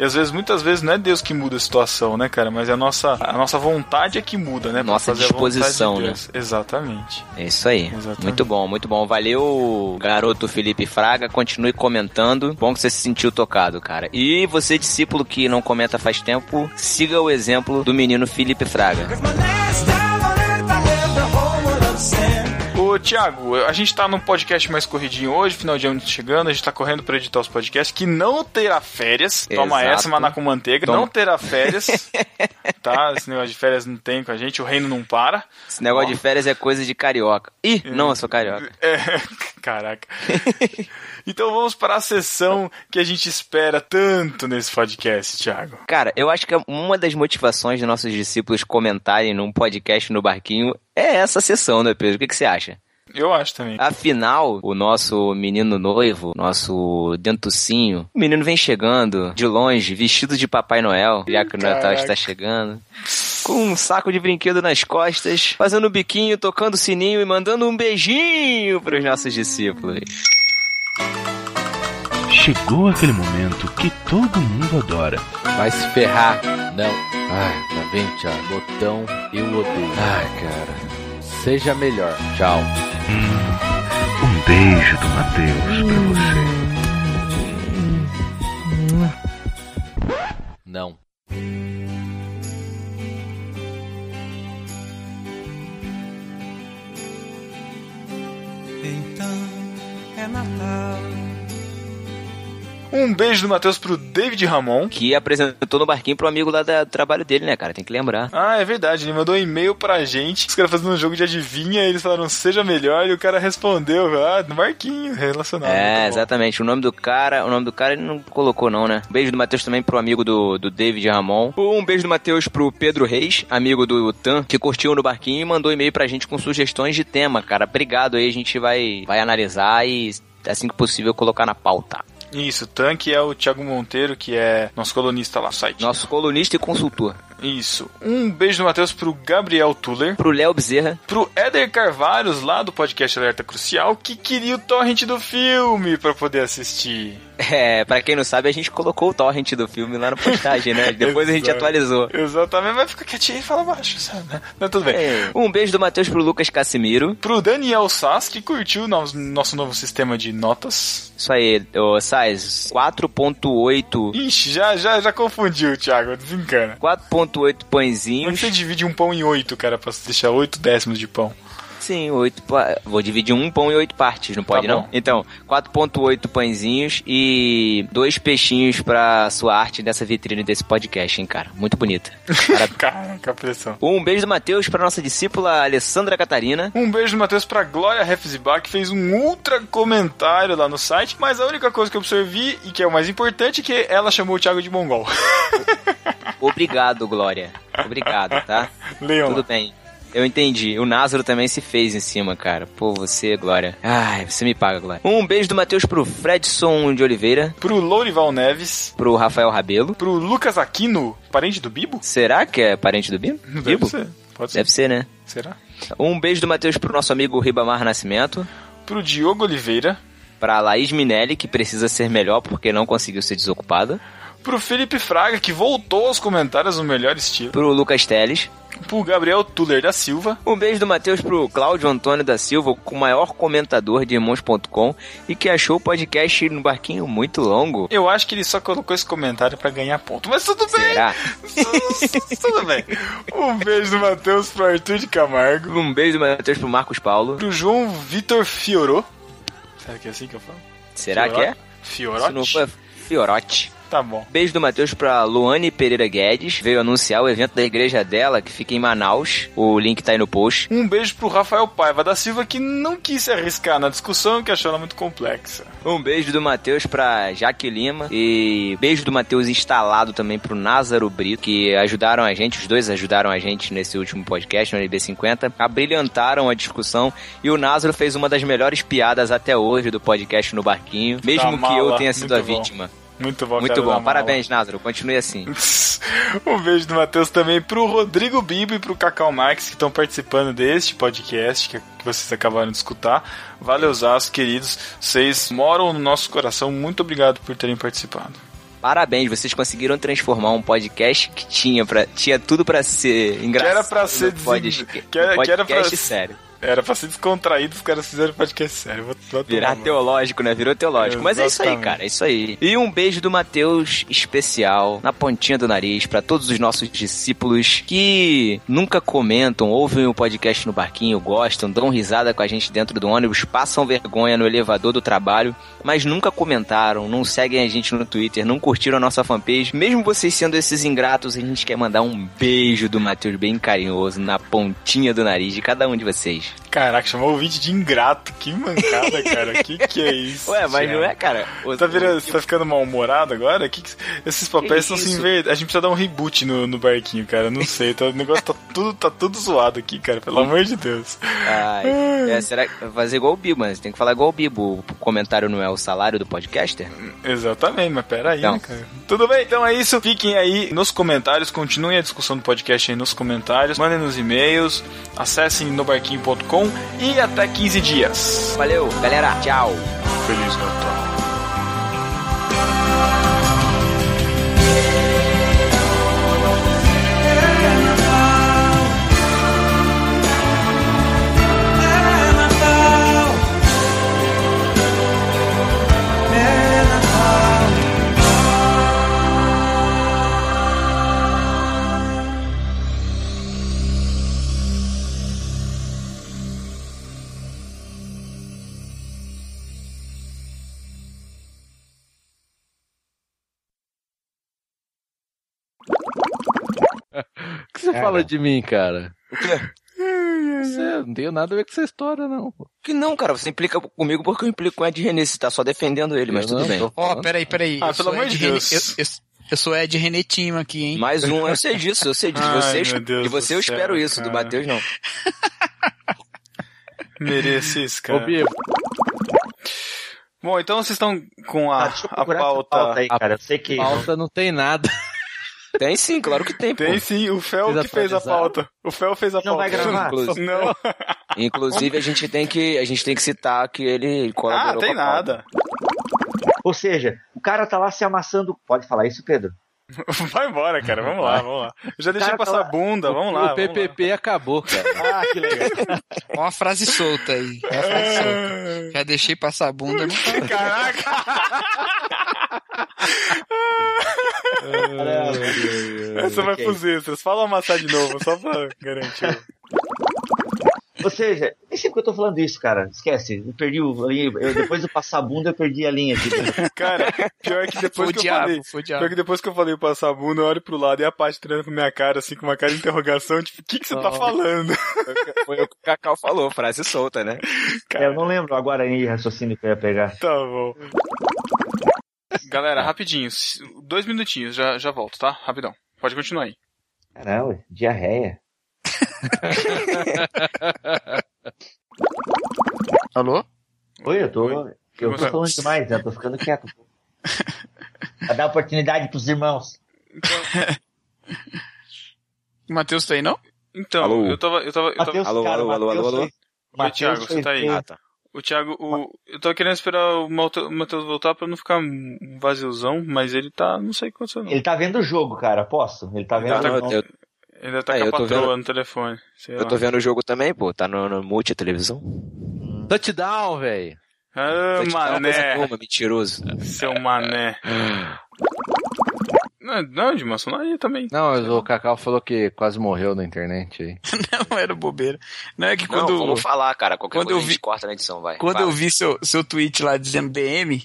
E às vezes, muitas vezes, não é Deus que muda a situação, né, cara? Mas é a nossa, a nossa vontade é que muda, né? Nossa vontade de disposição, né? Exatamente. É isso aí. Exatamente. Muito bom, muito bom. Valeu, garoto Felipe Fraga. Continue comentando. Bom que você se sentiu tocado, cara. E você, discípulo que não comenta faz tempo, siga o exemplo do menino Felipe Fraga. Ô, Thiago, a gente tá num podcast mais corridinho hoje, final de ano chegando, a gente tá correndo pra editar os podcasts, que não terá férias. Toma Exato. essa, maná com manteiga. Toma. Não terá férias. tá? Esse negócio de férias não tem com a gente, o reino não para. Esse negócio de férias é coisa de carioca. Ih, não, eu sou carioca. É, caraca. então vamos para a sessão que a gente espera tanto nesse podcast, Thiago. Cara, eu acho que uma das motivações dos nossos discípulos comentarem num podcast no barquinho é essa sessão, né, Pedro? O que, que você acha? Eu acho também. Afinal, o nosso menino noivo, nosso dentucinho, o menino vem chegando de longe, vestido de Papai Noel, já que o Natal está chegando. Com um saco de brinquedo nas costas, fazendo biquinho, tocando sininho e mandando um beijinho para os nossos discípulos. Chegou aquele momento que todo mundo adora. Vai se ferrar. Não. Ai, tá vem, Thiago. Botão, eu odeio. Ai, cara. Seja melhor. Tchau. Um beijo do Matheus pra beijo do Matheus pro David Ramon. Que apresentou no barquinho pro amigo lá do trabalho dele, né, cara? Tem que lembrar. Ah, é verdade, ele mandou um e-mail pra gente. Os caras fazendo um jogo de adivinha, eles falaram seja melhor, e o cara respondeu, ah, no barquinho, relacionado. É, exatamente. O nome do cara, o nome do cara ele não colocou não, né? Um beijo do Matheus também pro amigo do, do David Ramon. Um beijo do Matheus pro Pedro Reis, amigo do Tan, que curtiu no barquinho e mandou e-mail pra gente com sugestões de tema, cara. Obrigado aí, a gente vai, vai analisar e assim que possível colocar na pauta. Isso, Tanque é o Thiago Monteiro, que é nosso colunista lá no site. Nosso colunista e consultor. Isso. Um beijo do Matheus pro Gabriel Tuller. Pro Léo Bezerra. Pro Éder Carvalhos, lá do podcast Alerta Crucial, que queria o torrent do filme para poder assistir. É, pra quem não sabe, a gente colocou o torrent do filme lá na postagem, né? Depois a gente atualizou. Exatamente, mas fica quietinho e fala baixo, sabe? Mas tudo bem. É. Um beijo do Matheus pro Lucas Casimiro. Pro Daniel Sass, que curtiu nosso, nosso novo sistema de notas. Isso aí, ô Sass, 4.8. Ixi, já, já, já confundiu, Thiago, desencana. 4.8. 8 pãezinhos. Como é você divide um pão em oito, cara, pra deixar oito décimos de pão? Sim, oito. Vou dividir um pão em oito partes, não pode Tá não? Então, 4.8 pãezinhos e dois peixinhos pra sua arte dessa vitrine desse podcast, hein, cara? Muito bonita. Caraca, pressão. um beijo do Matheus pra nossa discípula Alessandra Catarina. Um beijo do Matheus pra Glória Hefzibach, que fez um ultra comentário lá no site, mas a única coisa que eu observi, e que é o mais importante, é que ela chamou o Thiago de mongol. Obrigado, Glória. Obrigado, tá? Leon. Tudo bem. Eu entendi. O Názaro também se fez em cima, cara. Pô, você, Glória. Ai, você me paga, Glória. Um beijo do Matheus pro Fredson de Oliveira. Pro Lourival Neves. Pro Rafael Rabelo. Pro Lucas Aquino, parente do Bibo? Será que é parente do Bibo? Deve Bibo? ser. Pode ser. Deve ser, né? Será? Um beijo do Matheus pro nosso amigo Ribamar Nascimento. Pro Diogo Oliveira. Pra Laís Minelli, que precisa ser melhor porque não conseguiu ser desocupada. Pro Felipe Fraga, que voltou aos comentários no melhor estilo. Pro Lucas Teles. Pro Gabriel Tuller da Silva. Um beijo do Matheus pro Cláudio Antônio da Silva, o maior comentador de irmãos.com e que achou o podcast no barquinho muito longo. Eu acho que ele só colocou esse comentário pra ganhar ponto, mas tudo bem. Será? tudo bem. Um beijo do Matheus pro Arthur de Camargo. Um beijo do Matheus pro Marcos Paulo. Pro João Vitor Fiorô. Será que é assim que eu falo? Será que é? Fiorote? Se não for, Fiorote. Tá bom. Beijo do Matheus pra Luane Pereira Guedes. Veio anunciar o evento da igreja dela, que fica em Manaus. O link tá aí no post. Um beijo pro Rafael Paiva da Silva, que não quis se arriscar na discussão, que achou ela muito complexa. Um beijo do Matheus pra Jaque Lima. E beijo do Matheus instalado também pro Názaro Brito, que ajudaram a gente, os dois ajudaram a gente nesse último podcast, no NB50. Abrilhantaram a discussão. E o Názaro fez uma das melhores piadas até hoje do podcast no Barquinho. Mesmo Da que eu tenha sido muito a bom. vítima. Muito bom, Muito bom. Parabéns, Názaro. Continue assim. Um beijo do Matheus também pro Rodrigo Bibo e pro Cacau Marques que estão participando deste podcast que, vocês acabaram de escutar. Valeuzaço, queridos. Vocês moram no nosso coração. Muito obrigado por terem participado. Parabéns, vocês conseguiram transformar um podcast que tinha, pra, tinha tudo pra ser engraçado. Que era pra ser podcast, que era- que era pra- podcast sério. Era pra ser descontraído, os caras fizeram podcast sério. Vou, vou Virar tomar, teológico, né? Virou teológico. Mas é isso aí, Exatamente. cara. É isso aí. E um beijo do Matheus especial na pontinha do nariz pra todos os nossos discípulos que nunca comentam, ouvem o podcast no barquinho, gostam, dão risada com a gente dentro do ônibus, passam vergonha no elevador do trabalho, mas nunca comentaram, não seguem a gente no Twitter, não curtiram a nossa fanpage. Mesmo vocês sendo esses ingratos, a gente quer mandar um beijo do Matheus bem carinhoso na pontinha do nariz de cada um de vocês. Caraca, chamou o ouvinte de ingrato. Que mancada, cara. que que é isso? Ué, mas não é, cara? O- Tá, virando, você tá ficando mal-humorado agora? Que que- esses papéis estão se invertendo. A gente precisa dar um reboot no, no barquinho, cara. Não sei. Tá, o negócio tá tudo, tá tudo zoado aqui, cara. Pelo amor de Deus. Ai, é, será que vai fazer igual o Bibo, mas tem que falar igual o Bibo. O comentário não é o salário do podcaster? Exatamente, mas peraí, Então. né, cara? Tudo bem, então é isso. Fiquem aí nos comentários, continuem a discussão do podcast aí nos comentários, mandem nos e-mails, acessem nobarquinho.com e até 15 dias. Valeu, galera. Tchau. Feliz Natal. Que você Cara. fala de mim, cara? O quê? Você, não tenho nada a ver com essa história, não. pô. Que não, cara. Você implica comigo porque eu implico com o Ed René. Você tá só defendendo ele, mas Eu tudo não bem. Ó, falando. peraí, peraí. Ah, Eu pelo amor de René- Deus. Eu, eu, eu sou Ed Renetinho aqui, hein? Mais um, eu sei disso, eu sei disso. Ai, Você, meu Deus de você do eu espero céu, isso, do cara. Matheus não. Merece isso, Ô, cara. Bibo, Bom, então vocês estão com Ah, a, deixa eu a pauta. pauta aí, cara. Eu sei que. pauta não tem nada. Tem sim, claro que tem, pô. Tem sim, o Fel que fez a pauta. O Fel fez a Não pauta. vai gravar? Inclusive, Não. inclusive a gente tem que a gente tem que citar que ele Ah, colaborou tem com a pauta. nada. Ou seja, o cara tá lá se amassando. Pode falar isso, Pedro? Vai embora, cara. Vamos lá, vamos lá. Eu já deixei Cara, passar a tá- bunda, vamos lá. o PPP acabou, cara. Ah, que legal. Ó uma frase solta aí. Uma frase solta. Já deixei passar a bunda, não tá. Caraca! Essa vai pros extras. Fala amassar de novo, só pra garantir. Ou seja, nem sei porque eu tô falando isso, cara. Esquece. Eu perdi o. eu- depois do passar a bunda, eu perdi a linha aqui. Cara, pior que depois Foi que eu diabo, falei. foi. Pior que depois que eu falei passar a bunda, eu olho pro lado e a Paty treinando com minha cara, assim, com uma cara de interrogação, tipo, o que, que você tá falando? Foi o que o Cacau falou, frase solta, né? É, eu não lembro agora em raciocínio que eu ia pegar. Tá bom. Galera, rapidinho, dois minutinhos, já, já volto, tá? Rapidão. Pode continuar aí. Caramba, diarreia. Alô? Oi, eu tô. Oi. Eu tô Você- falando demais, né? Eu tô ficando quieto. Pra dar oportunidade pros irmãos. O Matheus tá aí, não? Então, Alô? eu tava. Eu tava, eu tava... Matheus, alô, cara, alô, alô, Matheus alô, alô? foi- Oi, Matheus Thiago, você tá aí? Ah, tá. O Thiago, o, eu tô querendo esperar o Matheus voltar pra não ficar um vaziozão, mas ele tá, não sei o que aconteceu não. Ele tá vendo o jogo, cara, posso? Ele tá vendo Não, o jogo. eu, Ele deve tá É, com a patroa vendo- no telefone. sei eu lá. tô vendo o jogo também, pô. Tá no, no multi a televisão. Touchdown, velho. Ah, Touchdown, coisa mané. nenhuma, mentiroso. Seu mané. Não, não, de maçonaria também. Não, mas o Cacau falou que quase morreu na internet aí. Não, era bobeira. Não é que Não, quando. vamos falar, cara. Qualquer quando coisa eu a gente vi- corta na edição, vai. Quando Fala. eu vi seu, seu tweet lá dizendo BM,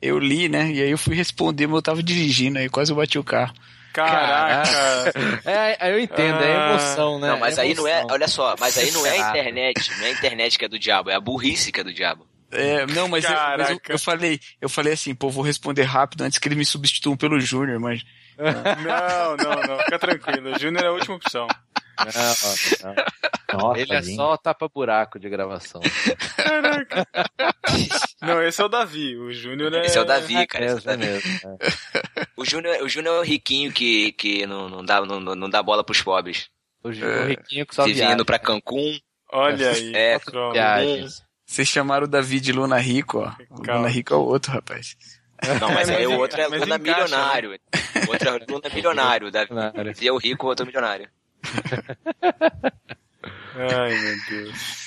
eu li, né? E aí eu fui responder, mas eu tava dirigindo, aí quase eu bati o carro. Caraca. É, eu entendo, é Ah. emoção, né? Não, mas aí não é, olha só, mas aí não é a internet, não é a internet que é do diabo, é a burrice que é do diabo. É, não, mas, eu, mas eu, eu falei, eu falei assim, pô, vou responder rápido antes que eles me substituam pelo Júnior, mas. Não, não, não. Fica tranquilo. O Júnior é a última opção. Não, não. Nossa, Ele é gente. só tapa-buraco de gravação. Caraca. Não, esse é o Davi. O Júnior é. Esse é o Davi, cara. esse é o É Davi. mesmo. é. O Júnior, o Júnior é o riquinho que, que não, não, dá, não, não dá bola pros pobres. O, Ju- o riquinho que só viaja. Vivendo pra Cancún. Olha aí. É. Viagens. Vocês chamaram o Davi de Luna Rico, ó. O Calma. Luna Rico é o outro, rapaz. Não, mas aí o outro é Luna né? milionário. O outro é Luna milionário. Davi E o rico, o outro é milionário. Ai, meu Deus.